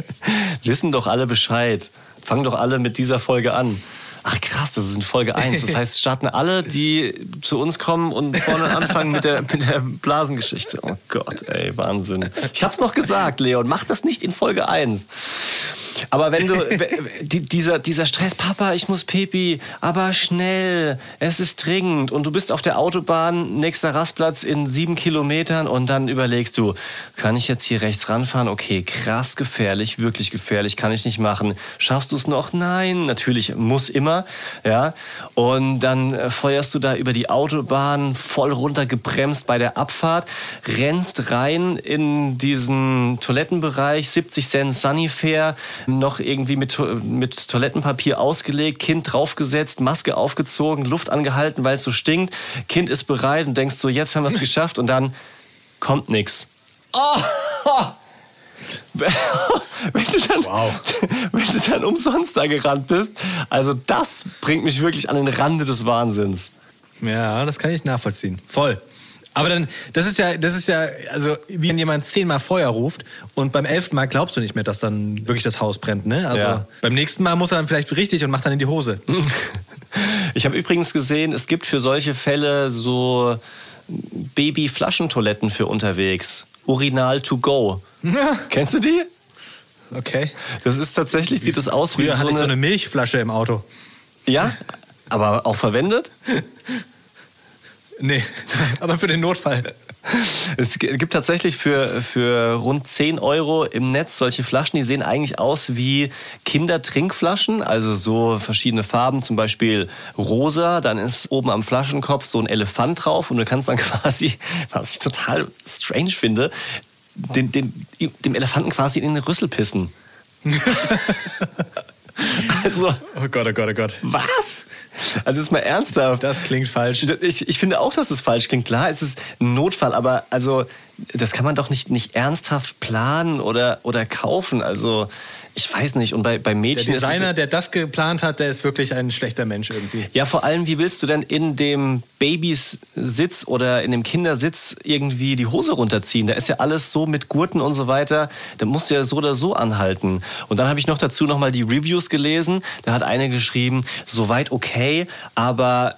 [laughs] Wissen doch alle Bescheid. Fangen doch alle mit dieser Folge an. Ach krass, das ist in Folge 1. Das heißt, starten alle, die zu uns kommen und vorne anfangen mit der, mit der Blasengeschichte. Oh Gott, ey, Wahnsinn. Ich hab's noch gesagt, Leon, mach das nicht in Folge 1. Aber wenn du, die- dieser, dieser Stress, Papa, ich muss Pipi, aber schnell, es ist dringend und du bist auf der Autobahn, nächster Rastplatz in sieben Kilometern und dann überlegst du, kann ich jetzt hier rechts ranfahren? Okay, krass gefährlich, wirklich gefährlich, kann ich nicht machen. Schaffst du es noch? Nein, natürlich, muss immer, ja. Und dann äh, feuerst du da über die Autobahn, voll runtergebremst bei der Abfahrt, rennst rein in diesen Toilettenbereich, 70 Cent Sunnyfair, noch irgendwie mit, mit Toilettenpapier ausgelegt, Kind draufgesetzt, Maske aufgezogen, Luft angehalten, weil es so stinkt. Kind ist bereit und denkst so, jetzt haben wir es [laughs] geschafft und dann kommt nix. Oh! Wenn du, dann, wenn du dann umsonst da gerannt bist, also das bringt mich wirklich an den Rande des Wahnsinns. Ja, das kann ich nachvollziehen. Voll. Aber dann, das ist ja, das ist ja, also wie wenn jemand zehnmal Feuer ruft und beim elften Mal glaubst du nicht mehr, dass dann wirklich das Haus brennt, ne? Also Ja. beim nächsten Mal muss er dann vielleicht richtig und macht dann in die Hose. [laughs] Ich habe übrigens gesehen, es gibt für solche Fälle so Baby-Flaschentoiletten für unterwegs. Urinal to go. [laughs] Kennst du die? Okay. Das ist tatsächlich, sieht das aus wie Früher so hatte ich so eine Milchflasche im Auto. Ja, aber auch verwendet? [laughs] Nee, [laughs] aber für den Notfall. [laughs] Es gibt tatsächlich für, für rund 10 Euro im Netz solche Flaschen, die sehen eigentlich aus wie Kindertrinkflaschen, also so verschiedene Farben, zum Beispiel rosa, dann ist oben am Flaschenkopf so ein Elefant drauf und du kannst dann [laughs] quasi, was ich total strange finde, den, den, dem Elefanten quasi in den Rüssel pissen. [laughs] also, Oh Gott, oh Gott, oh Gott. was? Also ist mal ernsthaft. Das klingt falsch. Ich, ich finde auch, dass es falsch klingt. Klar, es ist ein Notfall, aber also das kann man doch nicht, nicht ernsthaft planen oder, oder kaufen. Also ich weiß nicht. Und bei, bei Der Mädchen ist es- Designer, der das geplant hat, der ist wirklich ein schlechter Mensch irgendwie. Ja, vor allem, wie willst du denn in dem Babys-Sitz oder in dem Kindersitz irgendwie die Hose runterziehen? Da ist ja alles so mit Gurten und so weiter. Da musst du ja so oder so anhalten. Und dann habe ich noch dazu nochmal die Reviews gelesen. Da hat eine geschrieben, soweit okay, aber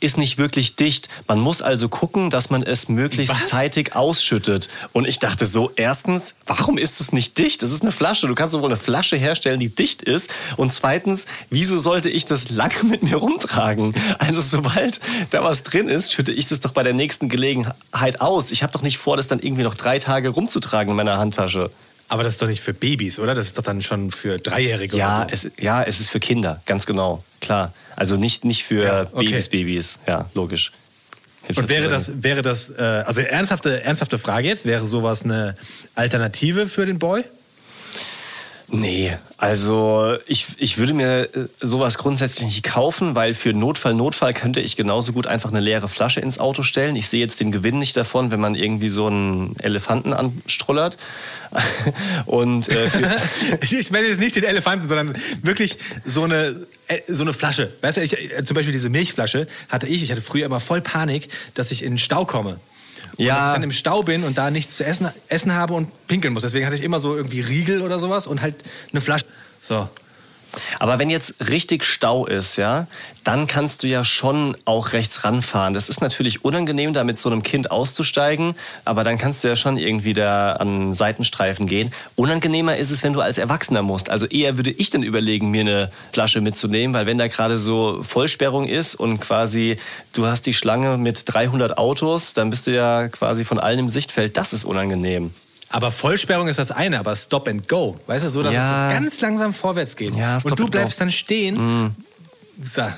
ist nicht wirklich dicht. Man muss also gucken, dass man es möglichst Was? zeitig ausschüttet. Und ich dachte so, erstens, warum ist es nicht dicht? Das ist eine Flasche. Du kannst doch wohl eine Flasche herstellen, die dicht ist. Und zweitens, wieso sollte ich das lange [laughs] mit mir rumtragen? Also sobald da was drin ist, schütte ich das doch bei der nächsten Gelegenheit aus. Ich habe doch nicht vor, das dann irgendwie noch drei Tage rumzutragen in meiner Handtasche. Aber das ist doch nicht für Babys, oder? Das ist doch dann schon für Dreijährige Ja, oder so. es, ja, es ist für Kinder, ganz genau, klar. Also nicht, nicht für Ja, okay. Babys, Babys. Ja, logisch. Ich Und wäre das, wäre das, äh, also ernsthafte, ernsthafte Frage jetzt, wäre sowas eine Alternative für den Boy? Nee, also ich, ich würde mir äh, sowas grundsätzlich nicht kaufen, weil für Notfall, Notfall könnte ich genauso gut einfach eine leere Flasche ins Auto stellen. Ich sehe jetzt den Gewinn nicht davon, wenn man irgendwie so einen Elefanten anstrullert. [laughs] Und äh, [laughs] ich meine jetzt nicht den Elefanten, sondern wirklich so eine, äh, so eine Flasche. Weißt du, ich, äh, zum Beispiel diese Milchflasche hatte ich. Ich hatte früher immer voll Panik, dass ich in den Stau komme. Und Ja. dass ich dann im Stau bin und da nichts zu essen, essen habe und pinkeln muss. Deswegen hatte ich immer so irgendwie Riegel oder sowas und halt eine Flasche. So. Aber wenn jetzt richtig Stau ist, ja, dann kannst du ja schon auch rechts ranfahren. Das ist natürlich unangenehm, da mit so einem Kind auszusteigen, aber dann kannst du ja schon irgendwie da an Seitenstreifen gehen. Unangenehmer ist es, wenn du als Erwachsener musst. Also eher würde ich dann überlegen, mir eine Flasche mitzunehmen, weil wenn da gerade so Vollsperrung ist und quasi du hast die Schlange mit 300 Autos, dann bist du ja quasi von allen im Sichtfeld. Das ist unangenehm. Aber Vollsperrung ist das eine, aber Stop and Go. Weißt du, so, dass Ja. es so ganz langsam vorwärts geht. Ja, Stop und du and Go. bleibst dann stehen. So. Das,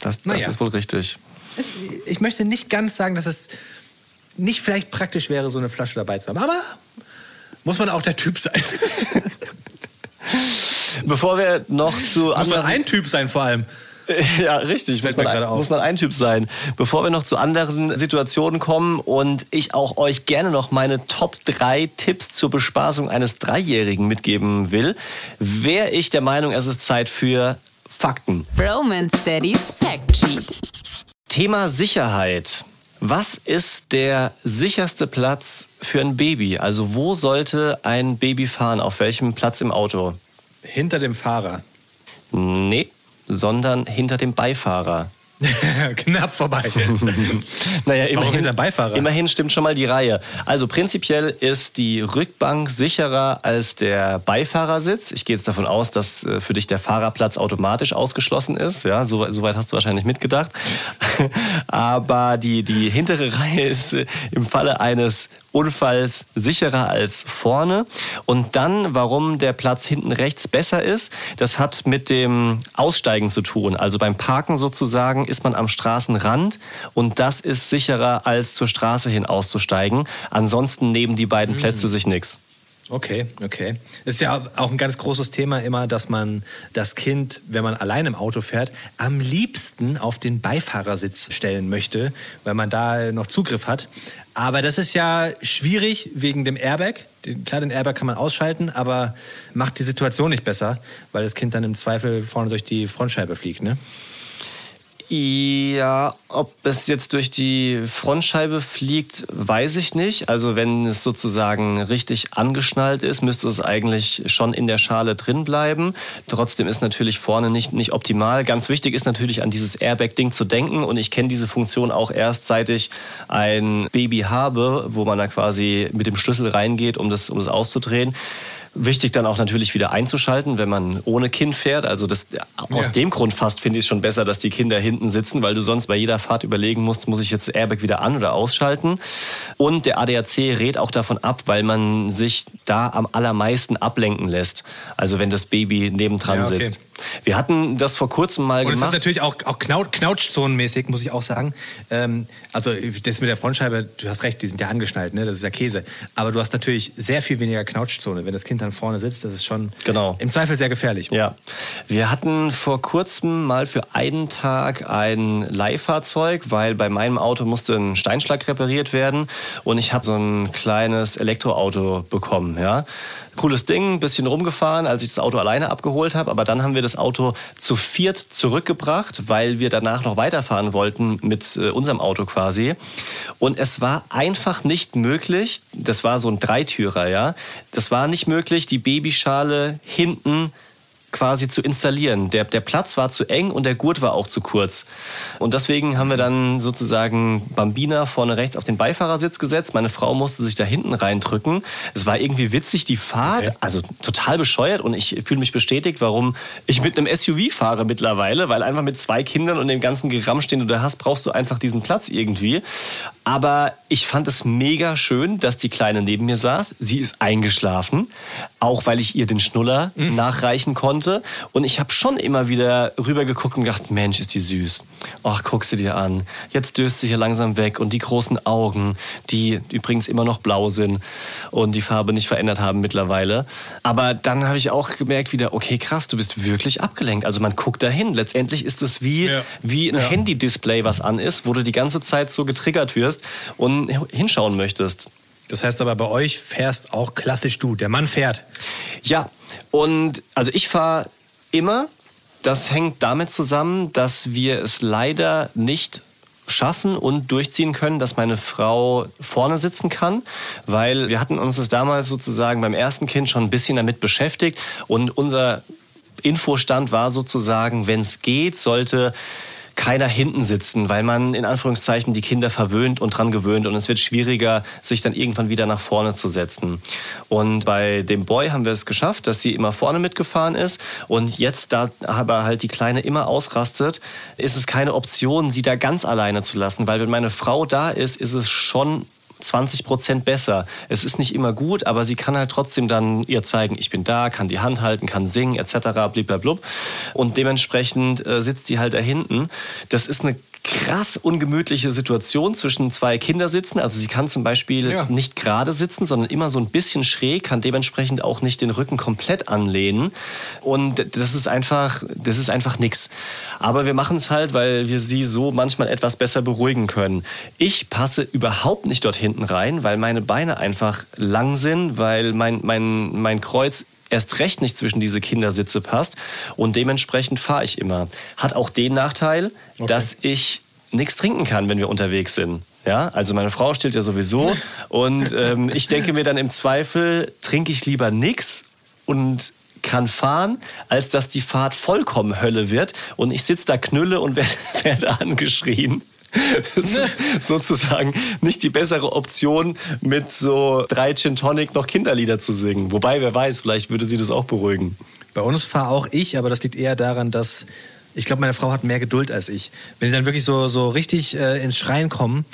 das Naja. ist wohl richtig. Es, ich möchte nicht ganz sagen, dass es nicht vielleicht praktisch wäre, so eine Flasche dabei zu haben. Aber muss man auch der Typ sein. [laughs] Bevor wir noch zu muss man ein Typ sein vor allem. [laughs] Ja, richtig. Muss mir man, gerade auf. muss man ein Typ sein. Bevor wir noch zu anderen Situationen kommen und ich auch euch gerne noch meine Top 3 Tipps zur Bespaßung eines Dreijährigen mitgeben will, wäre ich der Meinung, es ist Zeit für Fakten. Roman Steadies Fact Sheet. Thema Sicherheit. Was ist der sicherste Platz für ein Baby? Also wo sollte ein Baby fahren? Auf welchem Platz im Auto? Hinter dem Fahrer. Nee, sondern hinter dem Beifahrer. [laughs] Knapp vorbei. [laughs] Naja, immerhin, hinter dem Beifahrer? immerhin stimmt schon mal die Reihe. Also prinzipiell ist die Rückbank sicherer als der Beifahrersitz. Ich gehe jetzt davon aus, dass äh, für dich der Fahrerplatz automatisch ausgeschlossen ist. Ja, so, so weit hast du wahrscheinlich mitgedacht. [laughs] Aber die, die hintere Reihe ist äh, im Falle eines Unfalls sicherer als vorne. Und dann, warum der Platz hinten rechts besser ist, das hat mit dem Aussteigen zu tun. Also beim Parken sozusagen ist man am Straßenrand und das ist sicherer als zur Straße hin auszusteigen. Ansonsten nehmen die beiden Plätze sich nichts. Okay, okay. Es ist ja auch ein ganz großes Thema immer, dass man das Kind, wenn man allein im Auto fährt, am liebsten auf den Beifahrersitz stellen möchte, weil man da noch Zugriff hat. Aber das ist ja schwierig wegen dem Airbag. Klar, den Airbag kann man ausschalten, aber macht die Situation nicht besser, weil das Kind dann im Zweifel vorne durch die Frontscheibe fliegt, ne? Ja, ob es jetzt durch die Frontscheibe fliegt, weiß ich nicht. Also wenn es sozusagen richtig angeschnallt ist, müsste es eigentlich schon in der Schale drin bleiben. Trotzdem ist natürlich vorne nicht, nicht optimal. Ganz wichtig ist natürlich an dieses Airbag-Ding zu denken. Und ich kenne diese Funktion auch erst, seit ich ein Baby habe, wo man da quasi mit dem Schlüssel reingeht, um das, um das auszudrehen. Wichtig dann auch natürlich wieder einzuschalten, wenn man ohne Kind fährt. Also das, aus Ja. dem Grund fast finde ich es schon besser, dass die Kinder hinten sitzen, weil du sonst bei jeder Fahrt überlegen musst, muss ich jetzt Airbag wieder an oder ausschalten. Und der ADAC rät auch davon ab, weil man sich da am allermeisten ablenken lässt. Also wenn das Baby nebendran Ja, okay. sitzt. Wir hatten das vor kurzem mal Und es ist gemacht. natürlich auch, auch Knau Knautschzonenmäßig, muss ich auch sagen. Ähm, also das mit der Frontscheibe, du hast recht, die sind ja angeschnallt, ne? das ist ja Käse. Aber du hast natürlich sehr viel weniger Knautschzone. Wenn das Kind dann vorne sitzt, das ist schon Genau. im Zweifel sehr gefährlich. Ja, wir hatten vor kurzem mal für einen Tag ein Leihfahrzeug, weil bei meinem Auto musste ein Steinschlag repariert werden und ich habe so ein kleines Elektroauto bekommen. Ja, cooles Ding, bisschen rumgefahren, als ich das Auto alleine abgeholt habe, aber dann haben wir das Auto zu viert zurückgebracht, weil wir danach noch weiterfahren wollten mit äh, unserem Auto quasi. Und es war einfach nicht möglich, das war so ein Dreitürer, ja, das war nicht möglich, die Babyschale hinten quasi zu installieren. Der, der Platz war zu eng und der Gurt war auch zu kurz. Und deswegen haben wir dann sozusagen Bambina vorne rechts auf den Beifahrersitz gesetzt. Meine Frau musste sich da hinten reindrücken. Es war irgendwie witzig, die Fahrt, Okay. also total bescheuert und ich fühle mich bestätigt, warum ich mit einem SUV fahre mittlerweile, weil einfach mit zwei Kindern und dem ganzen Geramsch, den du da hast, brauchst du einfach diesen Platz irgendwie. Aber ich fand es mega schön, dass die Kleine neben mir saß. Sie ist eingeschlafen, auch weil ich ihr den Schnuller nachreichen konnte. Und ich habe schon immer wieder rübergeguckt und gedacht, Mensch, ist die süß. Ach, guck sie dir an. Jetzt döst sie hier langsam weg und die großen Augen, die übrigens immer noch blau sind und die Farbe nicht verändert haben mittlerweile. Aber dann habe ich auch gemerkt wieder, okay, krass, du bist wirklich abgelenkt. Also man guckt dahin. Letztendlich ist es wie, Ja. wie ein Handy-Display, was an ist, wo du die ganze Zeit so getriggert wirst und hinschauen möchtest. Das heißt aber, bei euch fährst auch klassisch du. Der Mann fährt. Ja, und also ich fahre immer. Das hängt damit zusammen, dass wir es leider nicht schaffen und durchziehen können, dass meine Frau vorne sitzen kann, weil wir hatten uns das damals sozusagen beim ersten Kind schon ein bisschen damit beschäftigt und unser Infostand war sozusagen, wenn es geht, sollte keiner hinten sitzen, weil man in Anführungszeichen die Kinder verwöhnt und dran gewöhnt und es wird schwieriger, sich dann irgendwann wieder nach vorne zu setzen. Und bei dem Boy haben wir es geschafft, dass sie immer vorne mitgefahren ist und jetzt, da aber halt die Kleine immer ausrastet, ist es keine Option, sie da ganz alleine zu lassen, weil wenn meine Frau da ist, ist es schon 20 Prozent besser. Es ist nicht immer gut, aber sie kann halt trotzdem dann ihr zeigen, ich bin da, kann die Hand halten, kann singen, etc. bliblablub. Und dementsprechend äh, sitzt sie halt da hinten. Das ist eine krass ungemütliche Situation zwischen zwei Kindersitzen. Also sie kann zum Beispiel Ja. nicht gerade sitzen, sondern immer so ein bisschen schräg, kann dementsprechend auch nicht den Rücken komplett anlehnen. Und das ist einfach, das ist einfach nix. Aber wir machen es halt, weil wir sie so manchmal etwas besser beruhigen können. Ich passe überhaupt nicht dort hinten rein, weil meine Beine einfach lang sind, weil mein, mein, mein Kreuz erst recht nicht zwischen diese Kindersitze passt. Und dementsprechend fahre ich immer. Hat auch den Nachteil, dass ich nichts trinken kann, wenn wir unterwegs sind. Ja, also meine Frau stillt ja sowieso und ähm, [laughs] ich denke mir dann im Zweifel trinke ich lieber nichts und kann fahren, als dass die Fahrt vollkommen Hölle wird und ich sitze da knülle und werde, [laughs] werde angeschrien. [laughs] Das ist sozusagen nicht die bessere Option, mit so drei Gin Tonic noch Kinderlieder zu singen. Wobei, wer weiß, vielleicht würde sie das auch beruhigen. Bei uns fahre auch ich, aber das liegt eher daran, dass ich glaube, meine Frau hat mehr Geduld als ich. Wenn die dann wirklich so, so richtig äh, ins Schreien kommen,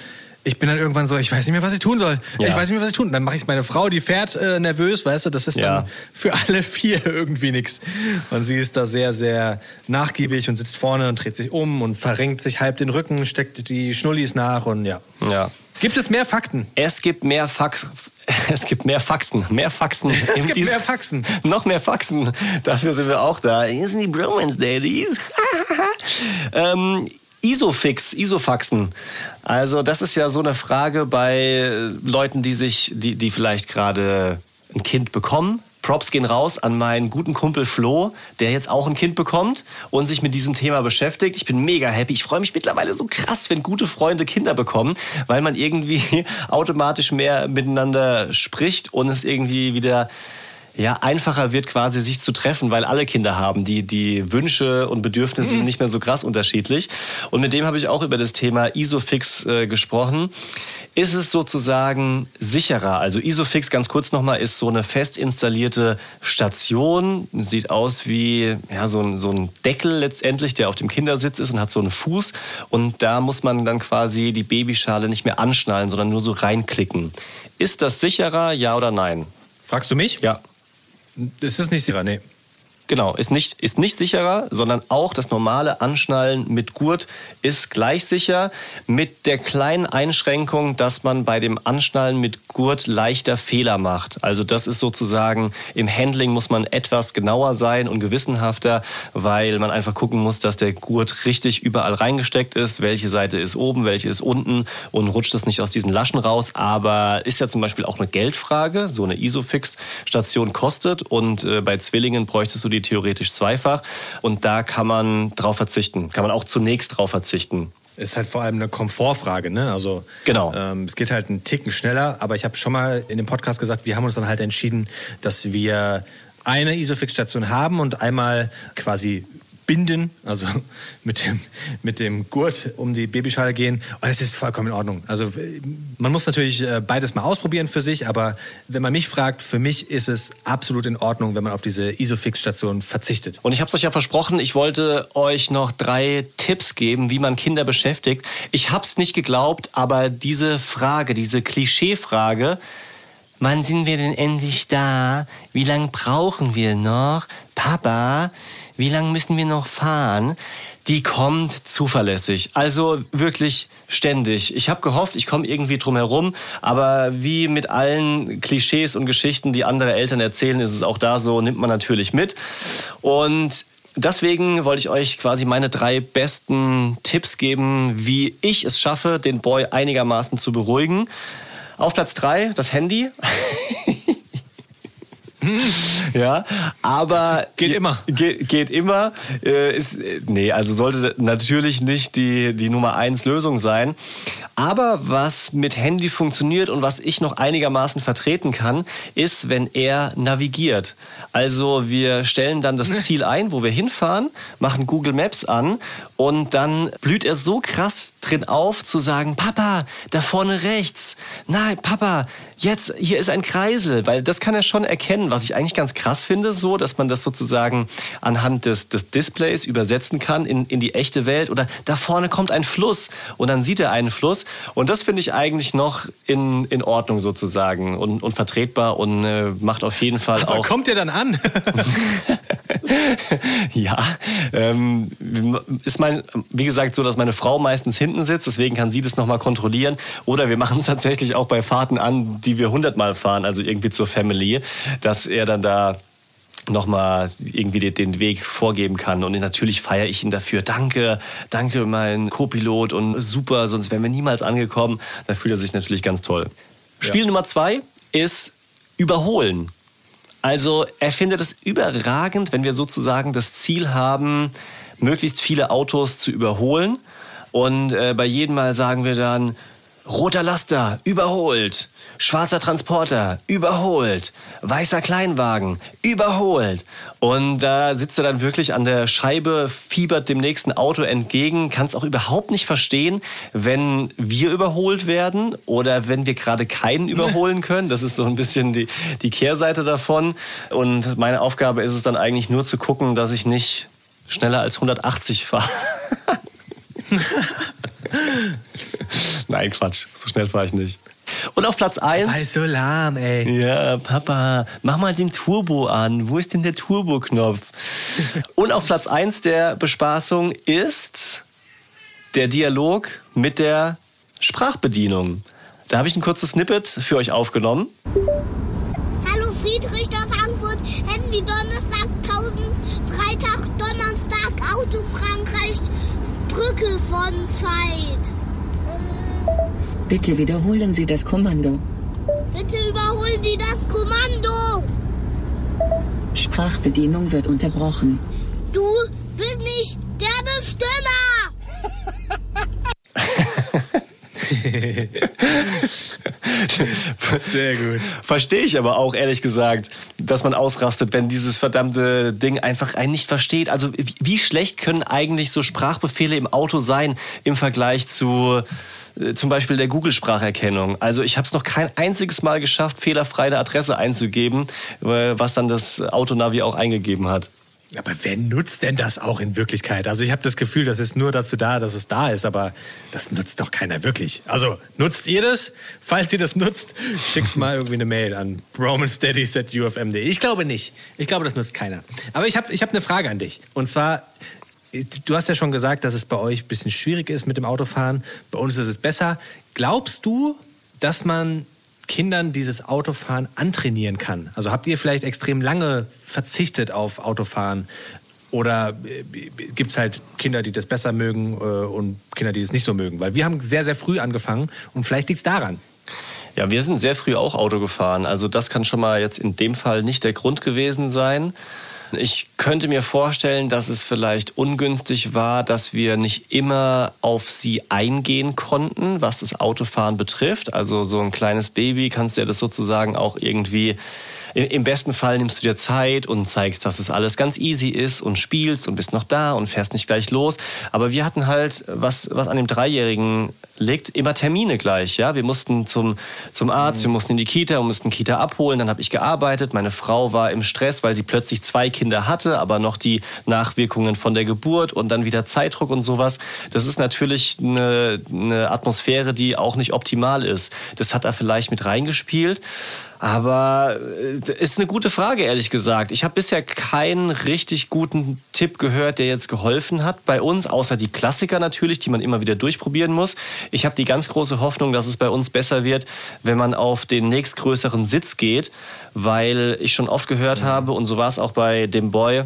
ich bin dann irgendwann so, ich weiß nicht mehr, was ich tun soll. Ja. Ich weiß nicht mehr, was ich tun. Dann mache ich meine Frau, die fährt äh, nervös, weißt du, das ist Ja. dann für alle vier [laughs] irgendwie nichts. Und sie ist da sehr, sehr nachgiebig und sitzt vorne und dreht sich um und verrenkt sich halb den Rücken, steckt die Schnullis nach und ja. Ja. Gibt es mehr Fakten? Es gibt mehr Fax. [laughs] Es gibt mehr Faxen. Mehr Faxen. [laughs] Es gibt mehr Faxen. Noch mehr Faxen. Dafür sind wir auch da. Hier sind die Bromance Daddies. ähm, Isofix, Isofaxen. Also das ist ja so eine Frage bei Leuten, die sich, die, die vielleicht gerade ein Kind bekommen. Props gehen raus an meinen guten Kumpel Flo, der jetzt auch ein Kind bekommt und sich mit diesem Thema beschäftigt. Ich bin mega happy. Ich freue mich mittlerweile so krass, wenn gute Freunde Kinder bekommen, weil man irgendwie [laughs] automatisch mehr miteinander spricht und es irgendwie wieder ja, einfacher wird quasi sich zu treffen, weil alle Kinder haben. Die, die Wünsche und Bedürfnisse sind nicht mehr so krass unterschiedlich. Und mit dem habe ich auch über das Thema Isofix äh, gesprochen. Ist es sozusagen sicherer? Also Isofix, ganz kurz nochmal, ist so eine fest installierte Station. Sieht aus wie ja, so, ein, so ein Deckel letztendlich, der auf dem Kindersitz ist und hat so einen Fuß. Und da muss man dann quasi die Babyschale nicht mehr anschnallen, sondern nur so reinklicken. Ist das sicherer, ja oder nein? Fragst du mich? Ja. Es ist nicht sicher, nee. Genau, ist nicht, ist nicht sicherer, sondern auch das normale Anschnallen mit Gurt ist gleich sicher, mit der kleinen Einschränkung, dass man bei dem Anschnallen mit Gurt leichter Fehler macht. Also das ist sozusagen, im Handling muss man etwas genauer sein und gewissenhafter, weil man einfach gucken muss, dass der Gurt richtig überall reingesteckt ist, welche Seite ist oben, welche ist unten und rutscht es nicht aus diesen Laschen raus. Aber ist ja zum Beispiel auch eine Geldfrage. So eine Isofix-Station kostet und äh, bei Zwillingen bräuchtest du die theoretisch zweifach. Und da kann man drauf verzichten. Kann man auch zunächst drauf verzichten. Ist halt vor allem eine Komfortfrage, ne? Also Genau. ähm, es geht halt einen Ticken schneller, aber ich habe schon mal in dem Podcast gesagt, wir haben uns dann halt entschieden, dass wir eine Isofix-Station haben und einmal quasi binden, also [laughs] mit dem, mit dem Gurt um die Babyschale gehen. Und es ist vollkommen in Ordnung. Also man muss natürlich äh, beides mal ausprobieren für sich, aber wenn man mich fragt, für mich ist es absolut in Ordnung, wenn man auf diese Isofix-Station verzichtet. Und ich habe es euch ja versprochen, ich wollte euch noch drei Tipps geben, wie man Kinder beschäftigt. Ich habe es nicht geglaubt, aber diese Frage, diese Klischeefrage, wann sind wir denn endlich da? Wie lange brauchen wir noch? Papa, wie lange müssen wir noch fahren? Die kommt zuverlässig, also wirklich ständig. Ich habe gehofft, ich komme irgendwie drum herum, aber wie mit allen Klischees und Geschichten, die andere Eltern erzählen, ist es auch da so, nimmt man natürlich mit. Und Deswegen wollte ich euch quasi meine drei besten Tipps geben, wie ich es schaffe, den Boy einigermaßen zu beruhigen. Auf Platz drei das Handy. [laughs] [laughs] ja, aber Geht immer. Geht, geht immer. Äh, ist, nee, also sollte natürlich nicht die, die Nummer eins Lösung sein. Aber was mit Handy funktioniert und was ich noch einigermaßen vertreten kann, ist, wenn er navigiert. Also wir stellen dann das Ziel ein, wo wir hinfahren, machen Google Maps an und dann blüht er so krass drin auf zu sagen, Papa, da vorne rechts. Nein, Papa, jetzt, hier ist ein Kreisel, weil das kann er schon erkennen, was ich eigentlich ganz krass finde, so, dass man das sozusagen anhand des, des Displays übersetzen kann in, in die echte Welt. Oder da vorne kommt ein Fluss. Und dann sieht er einen Fluss. Und das finde ich eigentlich noch in, in Ordnung sozusagen und, und vertretbar und äh, macht auf jeden Fall Aber auch... kommt ihr dann an? [laughs] ja, ähm, ist mein, wie gesagt, so, dass meine Frau meistens hinten sitzt, deswegen kann sie das nochmal kontrollieren. Oder wir machen es tatsächlich auch bei Fahrten an, die wir hundertmal fahren, also irgendwie zur Family, dass er dann da nochmal irgendwie den- Weg vorgeben kann. Und natürlich feiere ich ihn dafür. Danke, danke, mein Co-Pilot und super, sonst wären wir niemals angekommen. Da fühlt er sich natürlich ganz toll. Spiel Nummer zwei ist Überholen. Also er findet es überragend, wenn wir sozusagen das Ziel haben, möglichst viele Autos zu überholen. Und äh, bei jedem Mal sagen wir dann, roter Laster, überholt. Schwarzer Transporter, überholt. Weißer Kleinwagen, überholt. Und da sitzt er dann wirklich an der Scheibe, fiebert dem nächsten Auto entgegen, kann es auch überhaupt nicht verstehen, wenn wir überholt werden oder wenn wir gerade keinen [laughs] überholen können. Das ist so ein bisschen die, die Kehrseite davon. Und meine Aufgabe ist es dann eigentlich nur zu gucken, dass ich nicht schneller als 180 fahre. [laughs] Nein, Quatsch. So schnell fahre ich nicht. Und auf Platz 1. so lahm, ey. Ja, Papa, mach mal den Turbo an. Wo ist denn der Turbo-Knopf? Und auf Platz 1 der Bespaßung ist der Dialog mit der Sprachbedienung. Da habe ich ein kurzes Snippet für euch aufgenommen. Hallo Friedrichsdorf, Frankfurt, Handy Donnerstag 1000, Freitag, Auto Frankreich, Brücke von Veit. Bitte wiederholen Sie das Kommando. Bitte überholen Sie das Kommando. Sprachbedienung wird unterbrochen. Du bist nicht der Bestimmer. [laughs] [laughs] Sehr gut. Verstehe ich aber auch, ehrlich gesagt, dass man ausrastet, wenn dieses verdammte Ding einfach einen nicht versteht. Also wie- schlecht können eigentlich so Sprachbefehle im Auto sein im Vergleich zu äh, zum Beispiel der Google-Spracherkennung. Also ich habe es noch kein einziges Mal geschafft, fehlerfrei eine Adresse einzugeben, äh, was dann das Autonavi auch eingegeben hat. Aber wer nutzt denn das auch in Wirklichkeit? Also ich habe das Gefühl, das ist nur dazu da, dass es da ist, aber das nutzt doch keiner wirklich. Also nutzt ihr das? Falls ihr das nutzt, schickt mal irgendwie eine Mail an romansteadies.ufm.de. Ich glaube nicht. Ich glaube, das nutzt keiner. Aber ich habe ich hab eine Frage an dich. Und zwar, du hast ja schon gesagt, dass es bei euch ein bisschen schwierig ist mit dem Autofahren. Bei uns ist es besser. Glaubst du, dass man Kindern dieses Autofahren antrainieren kann? Also habt ihr vielleicht extrem lange verzichtet auf Autofahren? Oder gibt es halt Kinder, die das besser mögen äh, und Kinder, die es nicht so mögen? Weil wir haben sehr, sehr früh angefangen und vielleicht liegt es daran. Ja, wir sind sehr früh auch Auto gefahren. Also das kann schon mal jetzt in dem Fall nicht der Grund gewesen sein. Ich könnte mir vorstellen, dass es vielleicht ungünstig war, dass wir nicht immer auf sie eingehen konnten, was das Autofahren betrifft. Also so ein kleines Baby kannst du ja das sozusagen auch irgendwie im besten Fall nimmst du dir Zeit und zeigst, dass es alles ganz easy ist und spielst und bist noch da und fährst nicht gleich los. Aber wir hatten halt, was, was an dem Dreijährigen liegt, immer Termine gleich. Ja, wir mussten zum, zum Arzt, wir mussten in die Kita, wir mussten Kita abholen. Dann habe ich gearbeitet. Meine Frau war im Stress, weil sie plötzlich zwei Kinder hatte, aber noch die Nachwirkungen von der Geburt und dann wieder Zeitdruck und sowas. Das ist natürlich eine, eine Atmosphäre, die auch nicht optimal ist. Das hat er vielleicht mit reingespielt. Aber äh, ist eine gute Frage, ehrlich gesagt. Ich habe bisher keinen richtig guten Tipp gehört, der jetzt geholfen hat bei uns, außer die Klassiker natürlich, die man immer wieder durchprobieren muss. Ich habe die ganz große Hoffnung, dass es bei uns besser wird, wenn man auf den nächstgrößeren Sitz geht, weil ich schon oft gehört mhm. habe, und so war es auch bei dem Boy,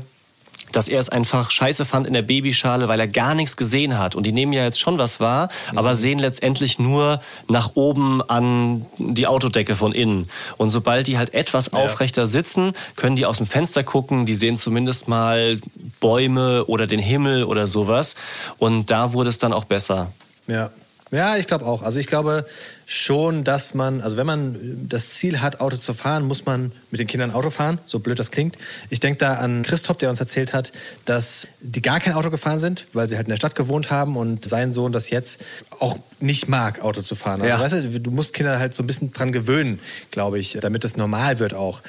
dass er es einfach scheiße fand in der Babyschale, weil er gar nichts gesehen hat. Und die nehmen ja jetzt schon was wahr, mhm. aber sehen letztendlich nur nach oben an die Autodecke von innen. Und sobald die halt etwas ja. aufrechter sitzen, können die aus dem Fenster gucken, die sehen zumindest mal Bäume oder den Himmel oder sowas. Und da wurde es dann auch besser. Ja, ja, ich glaube auch. Also ich glaube schon, dass man, also wenn man das Ziel hat, Auto zu fahren, muss man mit den Kindern Auto fahren, so blöd das klingt. Ich denke da an Christoph, der uns erzählt hat, dass die gar kein Auto gefahren sind, weil sie halt in der Stadt gewohnt haben und sein Sohn das jetzt auch nicht mag, Auto zu fahren. Also ja. weißt du, du musst Kinder halt so ein bisschen dran gewöhnen, glaube ich, damit es normal wird auch.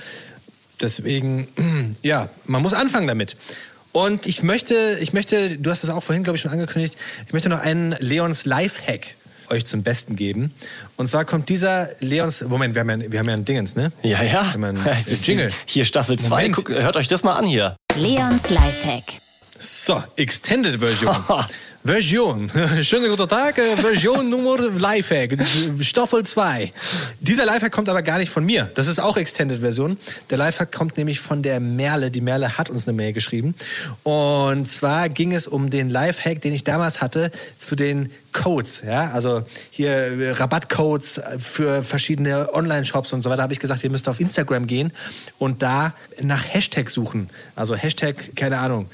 Deswegen, [clears throat] ja, man muss anfangen damit. Und ich möchte, ich möchte, du hast es auch vorhin, glaube ich, schon angekündigt, ich möchte noch einen Leons Lifehack euch zum Besten geben. Und zwar kommt dieser Leons. Moment, wir haben ja, wir haben ja ein Dingens, ne? Ja, ja. Wir haben einen [laughs] Jingle. Hier Staffel 2. Hört euch das mal an hier. Leons Lifehack. So, Extended Version. [laughs] Version. [laughs] Schönen guten Tag. Version [laughs] Nummer Lifehack. Staffel 2. Dieser Lifehack kommt aber gar nicht von mir. Das ist auch Extended Version. Der Lifehack kommt nämlich von der Merle. Die Merle hat uns eine Mail geschrieben. Und zwar ging es um den Lifehack, den ich damals hatte zu den Codes, ja, also hier äh, Rabattcodes für verschiedene Online-Shops und so weiter, habe ich gesagt, ihr müsst auf Instagram gehen und da nach Hashtag suchen. Also Hashtag, keine Ahnung,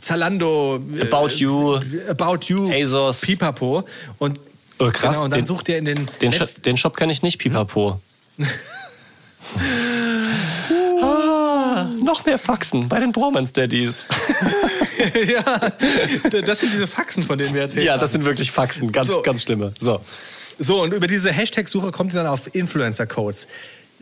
Zalando, About You, About You, ASOS, Pipapo. Und, oh, krass, genau, und dann den, sucht ihr in den. Den, Shop, den Shop kenne ich nicht, Pipapo. [laughs] ah, noch mehr Faxen bei den Bromance Daddies. [laughs] ja, das sind diese Faxen, von denen wir erzählen. Ja, das sind wirklich Faxen, ganz, so. ganz schlimme. So. So, und über diese Hashtag-Suche kommt ihr dann auf Influencer-Codes.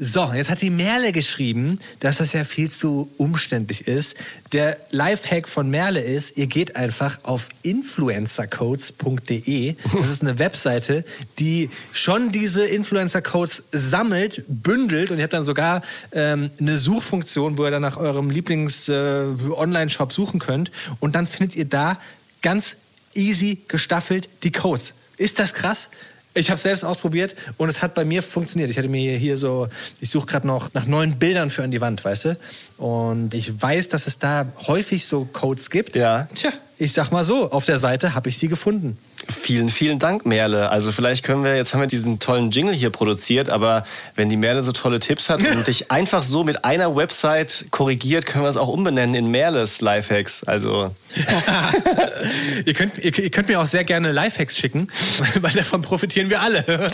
So, jetzt hat die Merle geschrieben, dass das ja viel zu umständlich ist. Der Lifehack von Merle ist, ihr geht einfach auf influencercodes.de. Das ist eine Webseite, die schon diese Influencer-Codes sammelt, bündelt und ihr habt dann sogar ähm, eine Suchfunktion, wo ihr dann nach eurem Lieblings-Online-Shop äh, suchen könnt. Und dann findet ihr da ganz easy gestaffelt die Codes. Ist das krass? Ich habe selbst ausprobiert und es hat bei mir funktioniert. Ich hatte mir hier so, ich suche gerade noch nach neuen Bildern für an die Wand, weißt du? Und ich weiß, dass es da häufig so Codes gibt. Ja. Tja, ich sag mal so, auf der Seite habe ich sie gefunden. Vielen, vielen Dank, Merle. Also vielleicht können wir, jetzt haben wir diesen tollen Jingle hier produziert, aber wenn die Merle so tolle Tipps hat und [laughs] dich einfach so mit einer Website korrigiert, können wir es auch umbenennen in Merles Lifehacks. Also. [laughs] ihr, könnt, ihr, ihr, könnt mir auch sehr gerne Lifehacks schicken, [laughs] weil davon profitieren wir alle.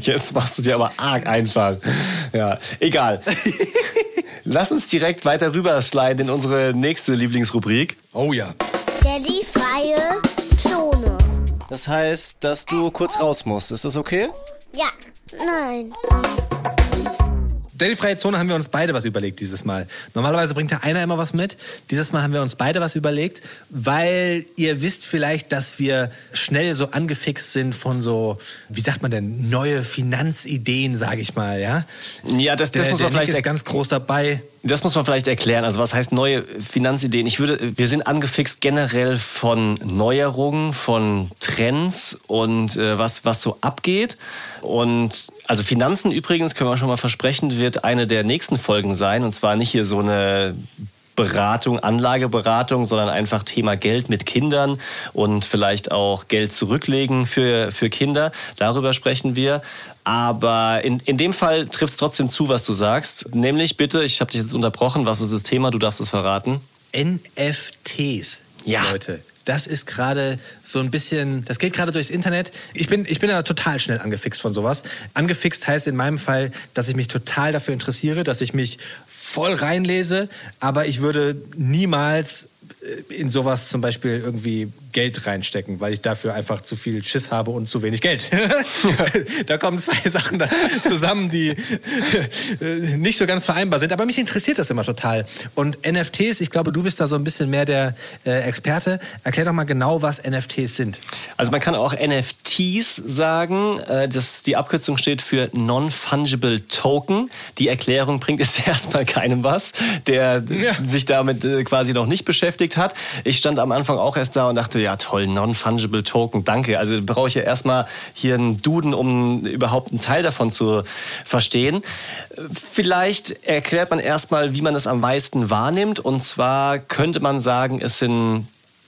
jetzt machst du dir aber arg einfach. Ja, egal. Lass uns direkt weiter rüber sliden in unsere nächste Lieblingsrubrik. Oh ja. Daddy freie Zone. Das heißt, dass du kurz raus musst. Ist das okay? Ja. Nein. Daily-freie Zone haben wir uns beide was überlegt dieses Mal. Normalerweise bringt ja einer immer was mit. Dieses Mal haben wir uns beide was überlegt, weil ihr wisst vielleicht, dass wir schnell so angefixt sind von so, wie sagt man denn, neue Finanzideen, sage ich mal, ja? Ja, das, das Der, muss man der Nick vielleicht ist ganz groß dabei. Das muss man vielleicht erklären. Also was heißt neue Finanzideen? Ich würde, wir sind angefixt generell von Neuerungen, von Trends und äh, was, was so abgeht. Und also Finanzen übrigens, können wir schon mal versprechen, wird eine der nächsten Folgen sein. Und zwar nicht hier so eine Beratung, Anlageberatung, sondern einfach Thema Geld mit Kindern und vielleicht auch Geld zurücklegen für, für Kinder. Darüber sprechen wir. Aber in, in dem Fall trifft es trotzdem zu, was du sagst. Nämlich bitte, ich habe dich jetzt unterbrochen, was ist das Thema? Du darfst es verraten. NFTs, Ja. Leute. Das ist gerade so ein bisschen, das geht gerade durchs Internet. Ich bin, ich bin ja total schnell angefixt von sowas. Angefixt heißt in meinem Fall, dass ich mich total dafür interessiere, dass ich mich voll reinlese, aber ich würde niemals äh, in sowas zum Beispiel irgendwie Geld reinstecken, weil ich dafür einfach zu viel Schiss habe und zu wenig Geld. [laughs] da kommen zwei [laughs] Sachen zusammen, die äh, nicht so ganz vereinbar sind. Aber mich interessiert das immer total. Und NFTs, ich glaube, du bist da so ein bisschen mehr der äh, Experte. Erklär doch mal genau, was NFTs sind. Also man kann auch NFTs sagen. Äh, Das, die Abkürzung steht für Non-Fungible Token. Die Erklärung bringt jetzt [laughs] erstmal keinem was, der Ja. sich damit äh, quasi noch nicht beschäftigt hat. Ich stand am Anfang auch erst da und dachte, ja toll, Non-Fungible Token, danke. Also brauche ich ja erstmal hier einen Duden, um überhaupt einen Teil davon zu verstehen. Vielleicht erklärt man erstmal, wie man es am meisten wahrnimmt. Und zwar könnte man sagen, es sind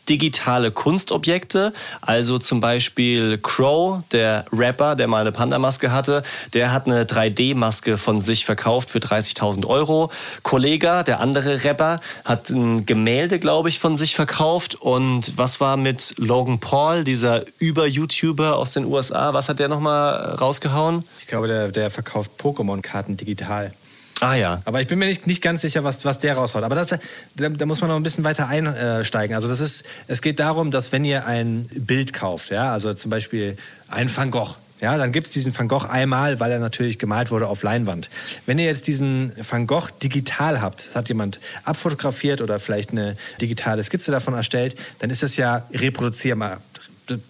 digitale Kunstobjekte. Also zum Beispiel Crow, der Rapper, der mal eine Panda-Maske hatte, der hat eine 3D-Maske von sich verkauft für 30.000 Euro. Kollega, der andere Rapper, hat ein Gemälde, glaube ich, von sich verkauft. Und was war mit Logan Paul, dieser Über-YouTuber aus den USA? Was hat der nochmal rausgehauen? Ich glaube, der, der verkauft Pokémon-Karten digital. Ah ja. Aber ich bin mir nicht, nicht ganz sicher, was, was der raushaut. Aber das, da, da muss man noch ein bisschen weiter einsteigen. Also das ist, es geht darum, dass wenn ihr ein Bild kauft, ja, also zum Beispiel ein Van Gogh, ja, dann gibt es diesen Van Gogh einmal, weil er natürlich gemalt wurde auf Leinwand. Wenn ihr jetzt diesen Van Gogh digital habt, das hat jemand abfotografiert oder vielleicht eine digitale Skizze davon erstellt, dann ist das ja reproduzierbar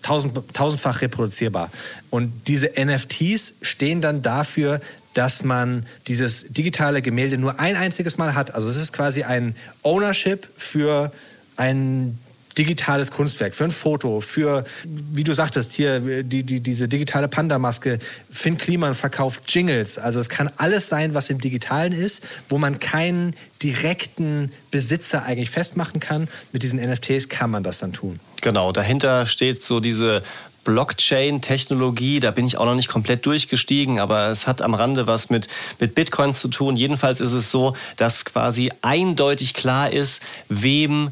tausend, tausendfach reproduzierbar. Und diese NFTs stehen dann dafür, dass man dieses digitale Gemälde nur ein einziges Mal hat. Also es ist quasi ein Ownership für ein digitales Kunstwerk, für ein Foto, für, wie du sagtest, hier die, die, diese digitale Panda-Maske. Finn Kliman verkauft Jingles. Also es kann alles sein, was im Digitalen ist, wo man keinen direkten Besitzer eigentlich festmachen kann. Mit diesen NFTs kann man das dann tun. Genau, dahinter steht so diese Blockchain-Technologie, da bin ich auch noch nicht komplett durchgestiegen, aber es hat am Rande was mit, mit Bitcoins zu tun. Jedenfalls ist es so, dass quasi eindeutig klar ist, wem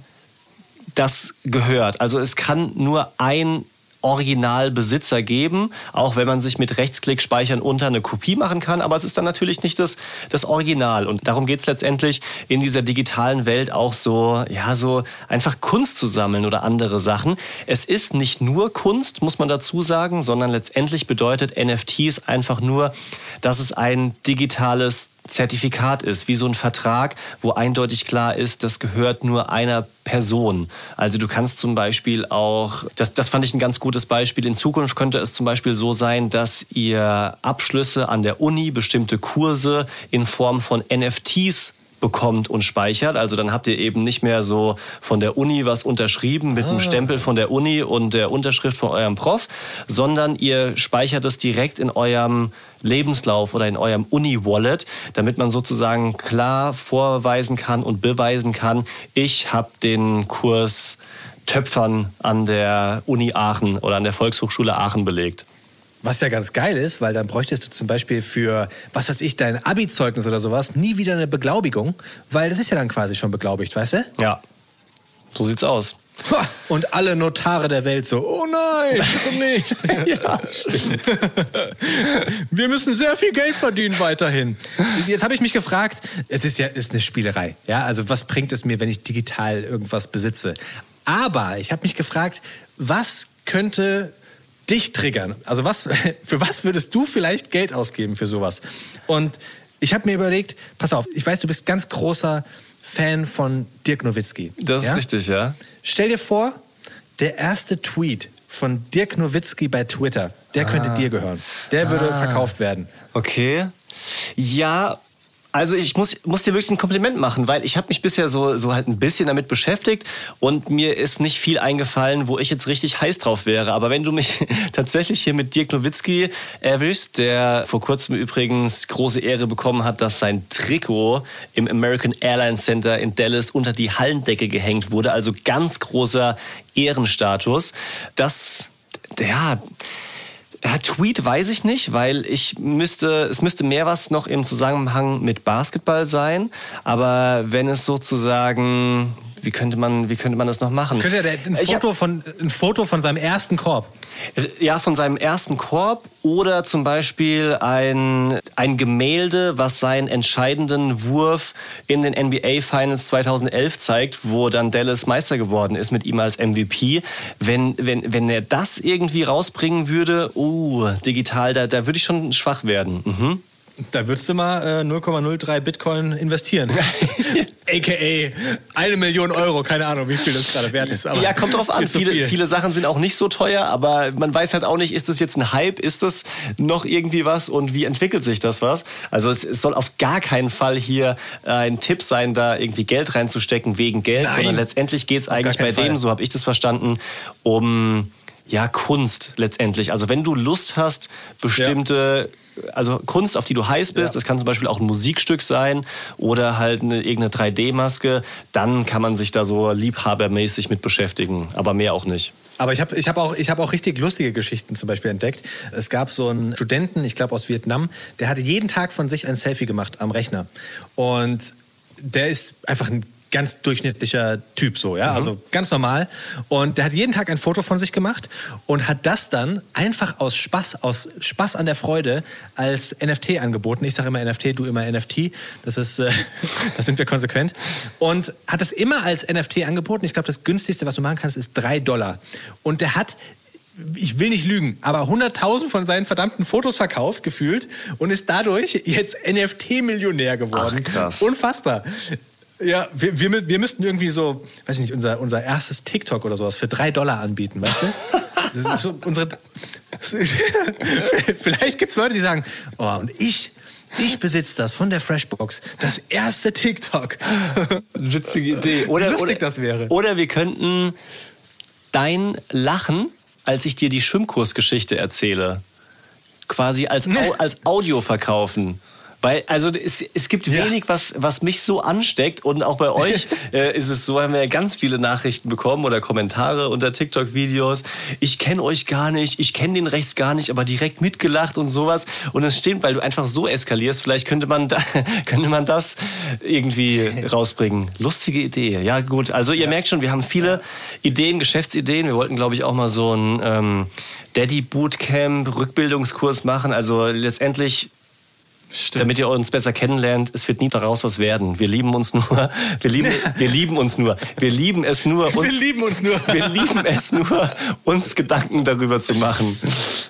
das gehört. Also es kann nur ein Originalbesitzer geben, auch wenn man sich mit Rechtsklick speichern unter eine Kopie machen kann, aber es ist dann natürlich nicht das, das Original. Und darum geht es letztendlich in dieser digitalen Welt auch so, ja, so einfach Kunst zu sammeln oder andere Sachen. Es ist nicht nur Kunst, muss man dazu sagen, sondern letztendlich bedeutet NFTs einfach nur, dass es ein digitales Zertifikat ist, wie so ein Vertrag, wo eindeutig klar ist, das gehört nur einer Person. Also du kannst zum Beispiel auch, das, das fand ich ein ganz gutes Beispiel, in Zukunft könnte es zum Beispiel so sein, dass ihr Abschlüsse an der Uni, bestimmte Kurse in Form von NFTs bekommt und speichert. Also dann habt ihr eben nicht mehr so von der Uni was unterschrieben mit einem Stempel von der Uni und der Unterschrift von eurem Prof, sondern ihr speichert es direkt in eurem Lebenslauf oder in eurem Uni-Wallet, damit man sozusagen klar vorweisen kann und beweisen kann, ich habe den Kurs Töpfern an der Uni Aachen oder an der Volkshochschule Aachen belegt. Was ja ganz geil ist, weil dann bräuchtest du zum Beispiel für, was weiß ich, dein Abi-Zeugnis oder sowas nie wieder eine Beglaubigung, weil das ist ja dann quasi schon beglaubigt, weißt du? Ja, so sieht's aus. Ha! Und alle Notare der Welt so, oh nein, bitte nicht. [laughs] ja, stimmt. [laughs] Wir müssen sehr viel Geld verdienen weiterhin. Jetzt habe ich mich gefragt, es ist ja ist eine Spielerei. Ja? Also was bringt es mir, wenn ich digital irgendwas besitze? Aber ich habe mich gefragt, was könnte dich triggern? Also was, [laughs] für was würdest du vielleicht Geld ausgeben für sowas? Und ich habe mir überlegt, pass auf, ich weiß, du bist ganz großer Fan von Dirk Nowitzki. Das ist ja? richtig, ja. Stell dir vor, der erste Tweet von Dirk Nowitzki bei Twitter, der könnte dir gehören. Der würde verkauft werden. Okay. Ja, also ich muss, muss dir wirklich ein Kompliment machen, weil ich habe mich bisher so, so halt ein bisschen damit beschäftigt und mir ist nicht viel eingefallen, wo ich jetzt richtig heiß drauf wäre. Aber wenn du mich [laughs] tatsächlich hier mit Dirk Nowitzki erwischst, der vor kurzem übrigens große Ehre bekommen hat, dass sein Trikot im American Airlines Center in Dallas unter die Hallendecke gehängt wurde, also ganz großer Ehrenstatus. Das, ja, ja, Tweet weiß ich nicht, weil ich müsste, es müsste mehr was noch im Zusammenhang mit Basketball sein. Aber wenn es sozusagen, wie könnte man, wie könnte man das noch machen? Das könnte ja ein, Ich hab- Foto von, ein Foto von seinem ersten Korb. Ja, von seinem ersten Korb oder zum Beispiel ein, ein Gemälde, was seinen entscheidenden Wurf in den NBA Finals 2011 zeigt, wo dann Dallas Meister geworden ist mit ihm als MVP. Wenn, wenn, wenn er das irgendwie rausbringen würde, uh, digital, da, da würde ich schon schwach werden. Mhm. Da würdest du mal äh, 0,03 Bitcoin investieren. [laughs] AKA eine Million Euro, keine Ahnung, wie viel das gerade wert ist. aber Ja, kommt drauf an. Viele, viel. viele Sachen sind auch nicht so teuer, aber man weiß halt auch nicht, ist das jetzt ein Hype, ist das noch irgendwie was und wie entwickelt sich das was? Also es, es soll auf gar keinen Fall hier äh, ein Tipp sein, da irgendwie Geld reinzustecken wegen Geld, Nein. sondern letztendlich geht es eigentlich bei keinen dem, Fall. so habe ich das verstanden, um ja Kunst letztendlich. Also wenn du Lust hast, bestimmte also Kunst, auf die du heiß bist, das kann zum Beispiel auch ein Musikstück sein oder halt eine, irgendeine 3D-Maske, dann kann man sich da so liebhabermäßig mit beschäftigen, aber mehr auch nicht. Aber ich habe ich hab auch, ich hab auch richtig lustige Geschichten zum Beispiel entdeckt. Es gab so einen Studenten, ich glaube aus Vietnam, der hatte jeden Tag von sich ein Selfie gemacht am Rechner. Und der ist einfach ein ganz durchschnittlicher Typ so, ja, also ganz normal. Und der hat jeden Tag ein Foto von sich gemacht und hat das dann einfach aus Spaß, aus Spaß an der Freude als NFT angeboten. Ich sage immer NFT, du immer NFT. Das ist, äh, [laughs] da sind wir konsequent. Und hat es immer als NFT angeboten. Ich glaube, das günstigste, was du machen kannst, ist drei Dollar. Und der hat ich will nicht lügen, aber 100.000 von seinen verdammten Fotos verkauft, gefühlt, und ist dadurch jetzt NFT-Millionär geworden. Ach, krass. Unfassbar. Ja, wir, wir, wir müssten irgendwie so, weiß ich nicht, unser, unser erstes TikTok oder sowas für drei Dollar anbieten, weißt du? Das ist so unsere. [laughs] Vielleicht gibt es Leute, die sagen, oh, und ich. Ich besitze das von der Freshbox. Das erste TikTok. [laughs] Witzige Idee. Wie lustig das wäre. Oder wir könnten dein Lachen, als ich dir die Schwimmkursgeschichte erzähle, quasi als, Au [laughs] als Audio verkaufen. Weil, also es, es gibt Ja. wenig, was, was mich so ansteckt. Und auch bei euch [laughs] äh, ist es so, haben wir ja ganz viele Nachrichten bekommen oder Kommentare unter TikTok-Videos. Ich kenne euch gar nicht, ich kenne den rechts gar nicht, aber direkt mitgelacht und sowas. Und es stimmt, weil du einfach so eskalierst. Vielleicht könnte man, da, [laughs] könnte man das irgendwie [laughs] rausbringen. Lustige Idee. Ja, gut. Also ihr merkt schon, wir haben viele Ideen, Geschäftsideen. Wir wollten, glaube ich, auch mal so ein ähm, Daddy Bootcamp, Rückbildungskurs machen. Also letztendlich damit ihr uns besser kennenlernt, es wird nie daraus was werden. Wir lieben uns nur. Wir lieben, wir lieben uns nur. Wir lieben es nur. Uns, Wir lieben uns nur. wir lieben es nur, uns Gedanken darüber zu machen.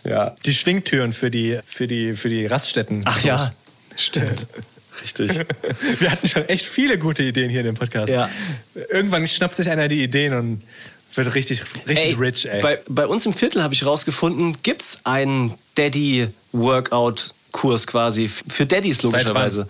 Ja. Die Schwingtüren für die, für die, für die Raststätten. Ach ja, stimmt. Richtig. Wir hatten schon echt viele gute Ideen hier in dem Podcast. Ja. Irgendwann schnappt sich einer die Ideen und wird richtig, richtig rich, ey. Bei, bei uns im Viertel habe ich rausgefunden, gibt es einen Daddy-Workout-Kurs quasi für Daddys logischerweise.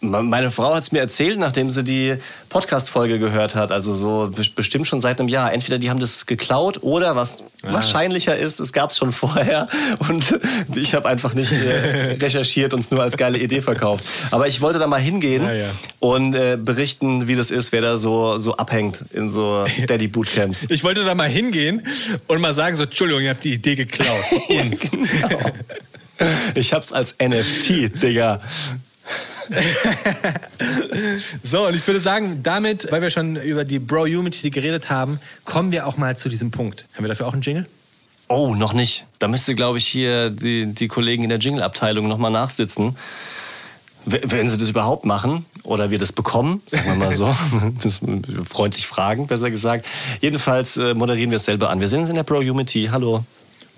Me- Meine Frau hat es mir erzählt, nachdem sie die Podcast-Folge gehört hat. Also so be- bestimmt schon seit einem Jahr. Entweder die haben das geklaut oder was Ah. wahrscheinlicher ist, es gab es schon vorher. [laughs] Und ich habe einfach nicht äh, recherchiert und es nur als geile Idee verkauft. Aber ich wollte da mal hingehen Ja, ja. und äh, berichten, wie das ist, wer da so, so abhängt in so [laughs] Daddy-Bootcamps. ich wollte da mal hingehen und mal sagen, so, Entschuldigung, ihr habt die Idee geklaut. [laughs] Uns. Genau. Ich hab's als NFT, Digga. [laughs] So, und ich würde sagen, damit, weil wir schon über die Bro-Unity geredet haben, kommen wir auch mal zu diesem Punkt. Haben wir dafür auch einen Jingle? Oh, noch nicht. Da müsste, glaube ich, hier die, die Kollegen in der Jingle-Abteilung nochmal nachsitzen. Wenn sie das überhaupt machen oder wir das bekommen, sagen wir mal so, [laughs] freundlich fragen, besser gesagt. Jedenfalls äh, moderieren wir es selber an. Wir sind in der Pro-Unity. Hallo.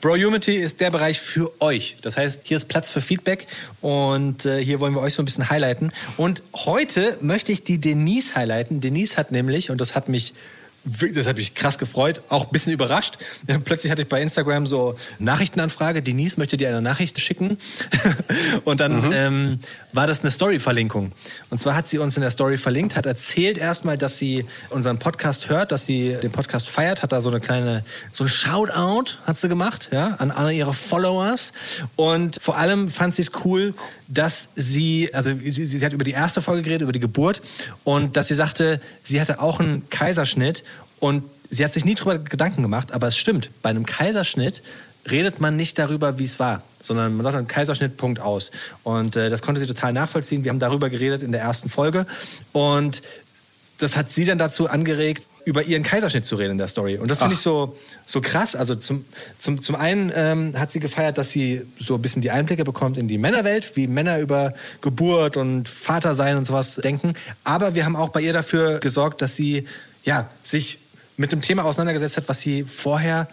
Bro-Unity ist der Bereich für euch. Das heißt, hier ist Platz für Feedback und äh, hier wollen wir euch so ein bisschen highlighten. Und heute möchte ich die Denise highlighten. Denise hat nämlich, und das hat mich das hat mich krass gefreut, auch ein bisschen überrascht. Plötzlich hatte ich bei Instagram so Nachrichtenanfrage, Denise möchte dir eine Nachricht schicken. [laughs] Und dann mhm. ähm, war das eine Story-Verlinkung. Und zwar hat sie uns in der Story verlinkt, hat erzählt erstmal, dass sie unseren Podcast hört, dass sie den Podcast feiert, hat da so eine kleine, so ein Shoutout hat sie gemacht, ja, an alle ihre Followers. Und vor allem fand sie es cool, dass sie, also sie hat über die erste Folge geredet, über die Geburt und dass sie sagte, sie hatte auch einen Kaiserschnitt und sie hat sich nie darüber Gedanken gemacht, aber es stimmt, bei einem Kaiserschnitt redet man nicht darüber, wie es war, sondern man sagt dann Kaiserschnitt, Punkt aus. Und äh, das konnte sie total nachvollziehen. Wir haben darüber geredet in der ersten Folge und das hat sie dann dazu angeregt, über ihren Kaiserschnitt zu reden in der Story. Und das finde ich so, so krass. Also zum, zum, zum einen ähm, hat sie gefeiert, dass sie so ein bisschen die Einblicke bekommt in die Männerwelt, wie Männer über Geburt und Vatersein und sowas denken. Aber wir haben auch bei ihr dafür gesorgt, dass sie ja, sich mit dem Thema auseinandergesetzt hat, was sie vorher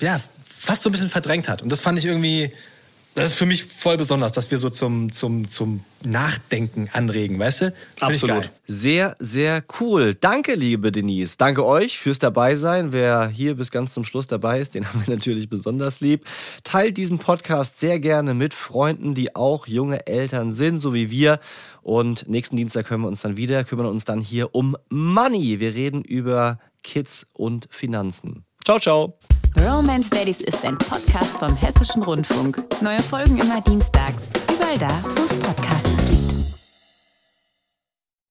ja, fast so ein bisschen verdrängt hat. Und das fand ich irgendwie das ist für mich voll besonders, dass wir so zum, zum, zum Nachdenken anregen, weißt du? Find Absolut. Sehr, sehr cool. Danke, liebe Denise. Danke euch fürs Dabeisein. Wer hier bis ganz zum Schluss dabei ist, den [laughs] haben wir natürlich besonders lieb. Teilt diesen Podcast sehr gerne mit Freunden, die auch junge Eltern sind, so wie wir. Und nächsten Dienstag können wir uns dann wieder, kümmern uns dann hier um Money. Wir reden über Kids und Finanzen. Ciao, ciao. Romance Daddies ist ein Podcast vom Hessischen Rundfunk. Neue Folgen immer dienstags. Überall da, wo es Podcasts